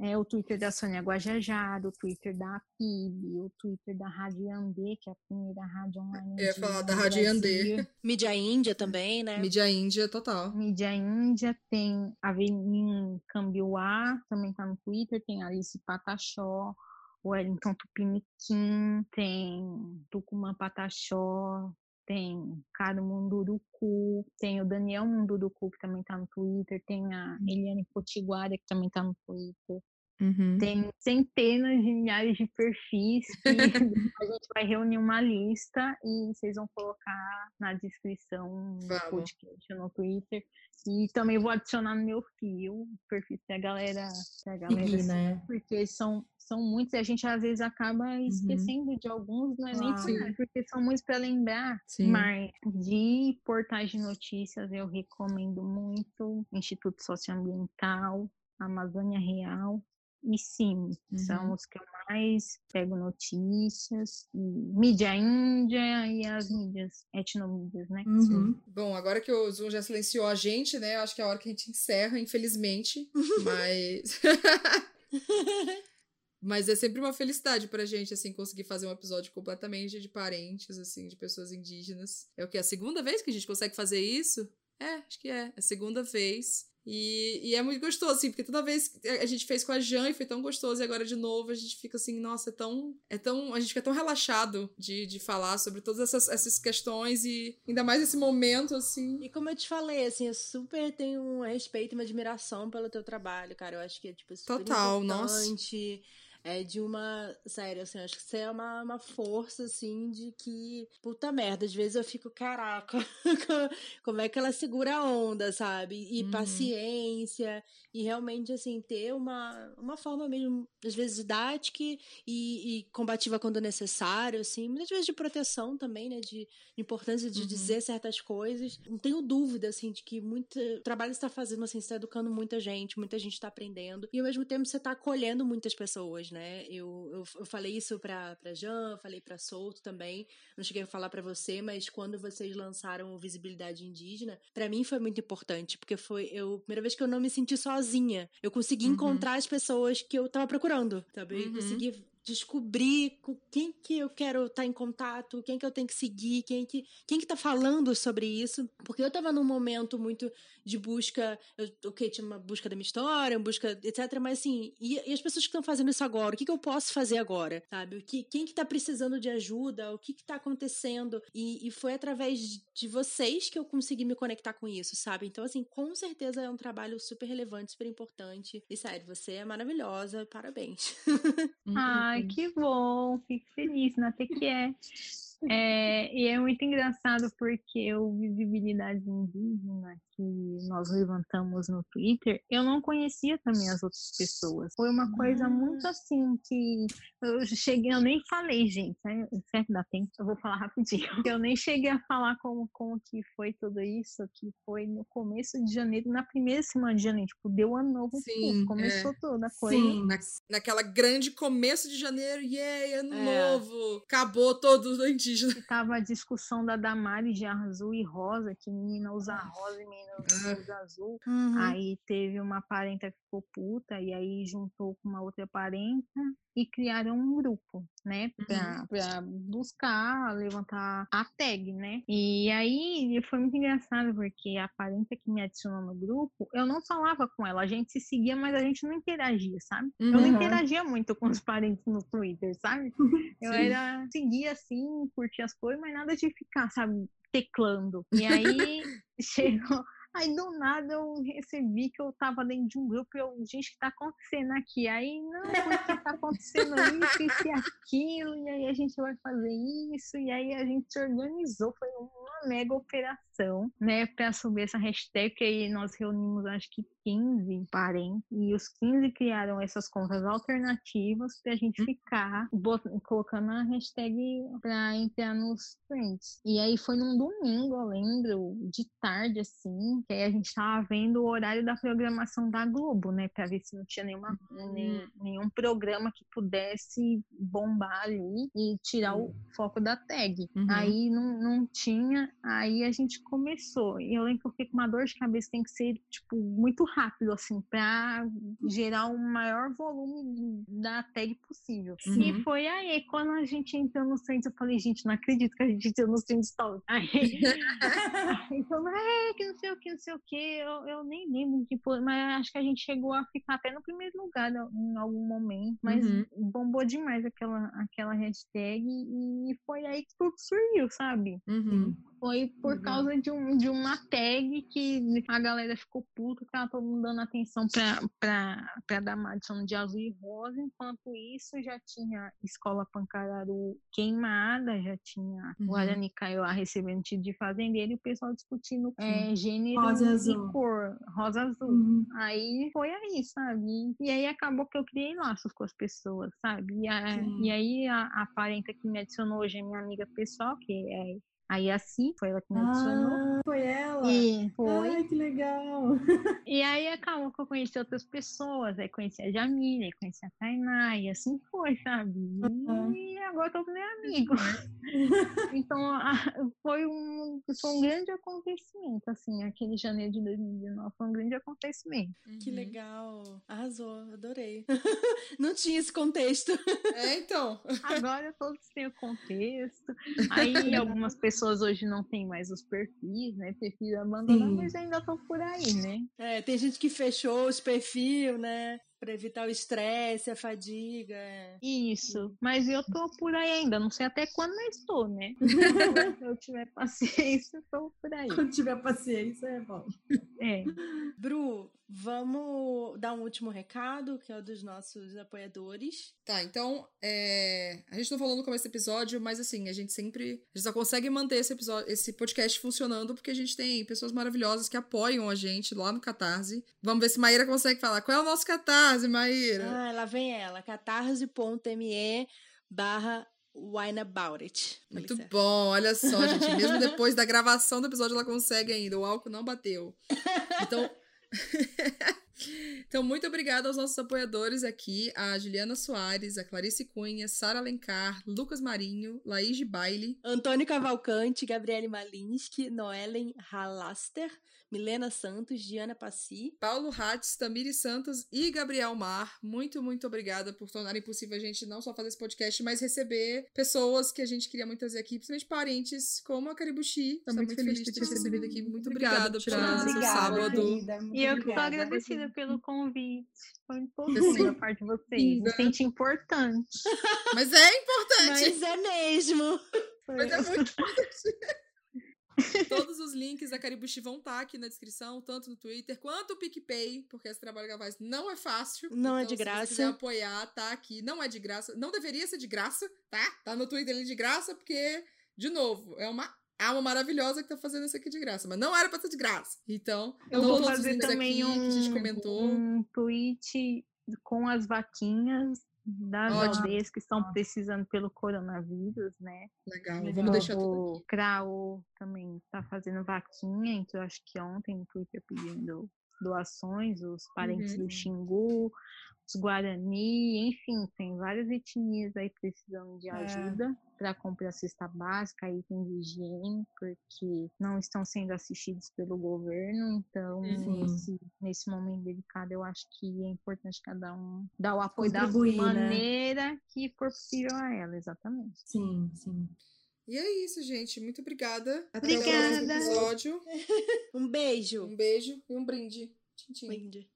é, o Twitter da Sônia Guajajara, o Twitter da PIB, o Twitter da Rádio Yandê, que é a primeira rádio online. Eu ia falar da Rádio Yandê. Mídia Índia também, né? Mídia Índia total. Mídia Índia, tem a Venin Cambiuá, também tá no Twitter, tem a Alice Pataxó, o Wellington Tupiniquim, tem Tucumã Pataxó, tem Caro Munduruku, tem o Daniel Munduruku, que também tá no Twitter, tem a Eliane Potiguara, que também tá no Twitter. Uhum. Tem centenas de milhares de perfis que <laughs> a gente vai reunir uma lista e vocês vão colocar na descrição do Vamos. podcast no Twitter. E também vou adicionar no meu fio perfis pra galera, pra galera Seguir, seguir, né? porque são, são muitos e a gente às vezes acaba esquecendo de alguns, não é nem por nada, porque são muitos para lembrar. Sim. Mas de portais de notícias eu recomendo muito Instituto Socioambiental, Amazônia Real e Sim, são Uhum. os que eu mais pego notícias, e mídia índia e as mídias, etnomídias, né? Uhum. Bom, agora que o Zoom já silenciou a gente, né? Acho que é a hora que a gente encerra, infelizmente. <laughs> Mas. <laughs> Mas é sempre uma felicidade pra gente, assim, conseguir fazer um episódio completamente de parentes, assim, de pessoas indígenas. É o que? A segunda vez que a gente consegue fazer isso? É, acho que é. É a segunda vez. E, e é muito gostoso, assim, porque toda vez que a gente fez com a Jan e foi tão gostoso, e agora de novo a gente fica assim, nossa, é tão. É tão a gente fica tão relaxado de, de falar sobre todas essas, essas questões e ainda mais esse momento, assim. E como eu te falei, assim, eu super tenho um respeito e uma admiração pelo teu trabalho, cara. Eu acho que é, tipo, super Total, nossa. É de uma. Sério, assim, acho que você é uma, uma força, assim, de que. Puta merda, às vezes eu fico, caraca, <laughs> como é que ela segura a onda, sabe? E Uhum. paciência. E realmente, assim, ter uma, uma forma mesmo, às vezes, didática e, e combativa quando necessário, assim. Muitas vezes de proteção também, né? De, importância de Uhum. dizer certas coisas. Não tenho dúvida, assim, de que muito trabalho você está fazendo, assim, você está educando muita gente, muita gente está aprendendo. E ao mesmo tempo você está acolhendo muitas pessoas, né? Eu, eu, eu falei isso pra, pra Jan, falei pra Souto também. Não cheguei a falar pra você, mas quando vocês lançaram o Visibilidade Indígena, pra mim foi muito importante, porque foi eu, a primeira vez que eu não me senti sozinha. Eu consegui Uhum. encontrar as pessoas que eu tava procurando, sabe? Eu Uhum. consegui descobrir com quem que eu quero estar em contato, quem que eu tenho que seguir, quem que, quem que tá falando sobre isso. Porque eu tava num momento muito de busca, eu, ok, tinha uma busca da minha história, uma busca, etc, mas assim, e, e as pessoas que estão fazendo isso agora, o que que eu posso fazer agora, sabe? O que, quem que tá precisando de ajuda, o que que tá acontecendo, e, e foi através de, de vocês que eu consegui me conectar com isso, sabe? Então, assim, com certeza é um trabalho super relevante, super importante, e sério, você é maravilhosa, parabéns. <laughs> Ai, que bom, fico feliz, na até que é. É, e é muito engraçado porque o Visibilidade Indígena que nós levantamos no Twitter, eu não conhecia também as outras pessoas. Foi uma coisa muito assim que eu cheguei, eu nem falei, gente, né? será que dá tempo? Eu vou falar rapidinho. <laughs> Eu nem cheguei a falar como, como que foi tudo isso, que foi no começo de janeiro, na primeira semana de janeiro, tipo, deu ano novo, Sim, puf, começou é. toda a coisa. Sim. Na, naquela grande começo de janeiro, yay, ano É. novo! Acabou todo o indígena. que tava a discussão da Damari de azul e rosa, que menina usa rosa e menina Usa azul. Uhum. Aí teve uma parenta que ficou puta, e aí juntou com uma outra parenta e criaram um grupo, né? Pra, pra buscar levantar a tag, né? E aí foi muito engraçado, porque a parenta que me adicionou no grupo, eu não falava com ela, a gente se seguia, mas a gente não interagia, sabe? Eu não Uhum. interagia muito com os parentes no Twitter, sabe? <laughs> Eu Sim. era seguia assim, curtia as coisas, mas nada de ficar, sabe, teclando. E aí <laughs> chegou. Aí do nada eu recebi que eu tava dentro de um grupo e eu, gente, o que tá acontecendo aqui? Aí, não, porque tá acontecendo isso, isso e aquilo, e aí a gente vai fazer isso, e aí a gente se organizou, foi uma mega operação, né, pra subir essa hashtag, que aí nós reunimos acho que 15 parentes, e os 15 criaram essas contas alternativas pra gente ficar bot- colocando a hashtag pra entrar nos trends. E aí foi num domingo, eu lembro, de tarde, assim, que aí a gente tava vendo o horário da programação da Globo, né, pra ver se não tinha nenhuma, nem- nenhum programa que pudesse bombar ali e tirar o foco da tag. Uhum. Aí não, não tinha, aí a gente começou. E eu lembro que eu fiquei com uma dor de cabeça, tem que ser, tipo, muito rápido, assim, pra gerar o maior volume da tag possível. E Uhum. foi aí, quando a gente entrou no Trends, eu falei, gente, não acredito que a gente entrou no Trends <laughs> Talk. Aí, <laughs> aí falou, é, que não sei o que, não sei o que, eu, eu nem lembro, tipo, mas acho que a gente chegou a ficar até no primeiro lugar em algum momento, mas Uhum. bombou demais aquela, aquela hashtag e foi aí que tudo surgiu, sabe? Uhum. Foi por Legal. causa de, um, de uma tag que a galera ficou puta, que tava todo mundo dando atenção pra, pra, pra dar Madison de azul e rosa. Enquanto isso, já tinha Escola Pancararu queimada, já tinha Uhum. Guarani Kaiowá recebendo título de fazendeiro e o pessoal discutindo é, gênero Rosa e azul. cor, rosa azul. Uhum. Aí foi aí, sabe? E aí acabou que eu criei laços com as pessoas, sabe? E, a- e aí a, a parenta que me adicionou hoje é minha amiga pessoal, que é a Yaci, foi ela que me adicionou. Ah, foi ela? E foi. Ai, que legal. E aí acabou que eu conheci outras pessoas, aí conheci a Jamília, aí conheci a Tainá, e assim foi, sabe? Uhum. E agora eu tô com meu amigo. <laughs> então a- foi um, foi um grande acontecimento, assim, aquele janeiro de 2019 foi um grande acontecimento. Que Uhum. legal. Arrasou, adorei. <laughs> Não tinha esse contexto. É, então. Agora todos têm o contexto. Aí algumas pessoas <laughs> hoje não têm mais os perfis, né? Prefiro abandonar, Sim. mas ainda tô por aí, né? É, tem gente que fechou os perfis, né? Pra evitar o estresse, a fadiga. é. Isso, mas eu tô por aí ainda, não sei até quando eu estou, né? <laughs> Se eu tiver paciência, eu tô por aí. Quando tiver paciência, é bom. É. Bru, vamos dar um último recado, que é o dos nossos apoiadores. Tá, então, é, a gente não falou no começo do episódio, mas assim, a gente sempre. A gente só consegue manter esse episódio, esse podcast funcionando porque a gente tem pessoas maravilhosas que apoiam a gente lá no Catarse. Vamos ver se Maíra consegue falar. Qual é o nosso Catarse, Maíra? Ah, lá vem ela, catarse.me barra wine about it. Muito certo. bom, olha só, gente. Mesmo <laughs> depois da gravação do episódio, ela consegue ainda. O álcool não bateu. Então. <laughs> então, muito obrigada aos nossos apoiadores aqui: a Juliana Soares, a Clarice Cunha, Sara Alencar, Lucas Marinho, Laís de Baile, Antônio Cavalcante, Gabriele Malinsky, Noellen Halaster, Milena Santos, Diana Passi. Paulo Hatz, Tamiri Santos e Gabriel Mar. Muito, muito obrigada por tornarem possível a gente não só fazer esse podcast, mas receber pessoas que a gente queria muito trazer aqui, principalmente parentes, como a Caribuchi. Tá muito, feliz de ter te recebido aqui. Muito obrigada por tirar seu Obrigada, sábado. querida, muito E eu que obrigada. agradecida pelo convite. Foi um pouco Sim. da parte de vocês. Me senti importante. Mas é importante. Mas é mesmo. Mas é muito <laughs> importante. Todos os links da Caribuchi vão estar aqui na descrição, tanto no Twitter quanto o PicPay, porque esse trabalho que ela faz não é fácil. Não é Então, de Se graça. você quiser apoiar, tá aqui. Não é de graça. Não deveria ser de graça, tá? Tá no Twitter ali de graça, porque, de novo, é uma alma maravilhosa que tá fazendo isso aqui de graça. Mas não era pra ser de graça. Então, Eu vou todos fazer também aqui um, que a gente comentou. um tweet com as vaquinhas das Ótimo. aldeias que estão precisando pelo coronavírus, né? Legal. Vamos deixar tudo O Crau também tá fazendo vaquinha, então acho que ontem no Twitter pedindo doações, os parentes Uhum. do Xingu, os Guarani, enfim, tem várias etnias aí precisando de É. ajuda para comprar cesta básica, item de higiene, porque não estão sendo assistidos pelo governo, então Uhum. nesse, nesse momento delicado eu acho que é importante cada um dar o apoio da né? maneira que for possível a ela, exatamente. Sim, sim. E é isso, gente. Muito obrigada. Até Obrigada. o próximo episódio. <laughs> Um beijo. Um beijo e um brinde. Tchim, tchim. Brinde.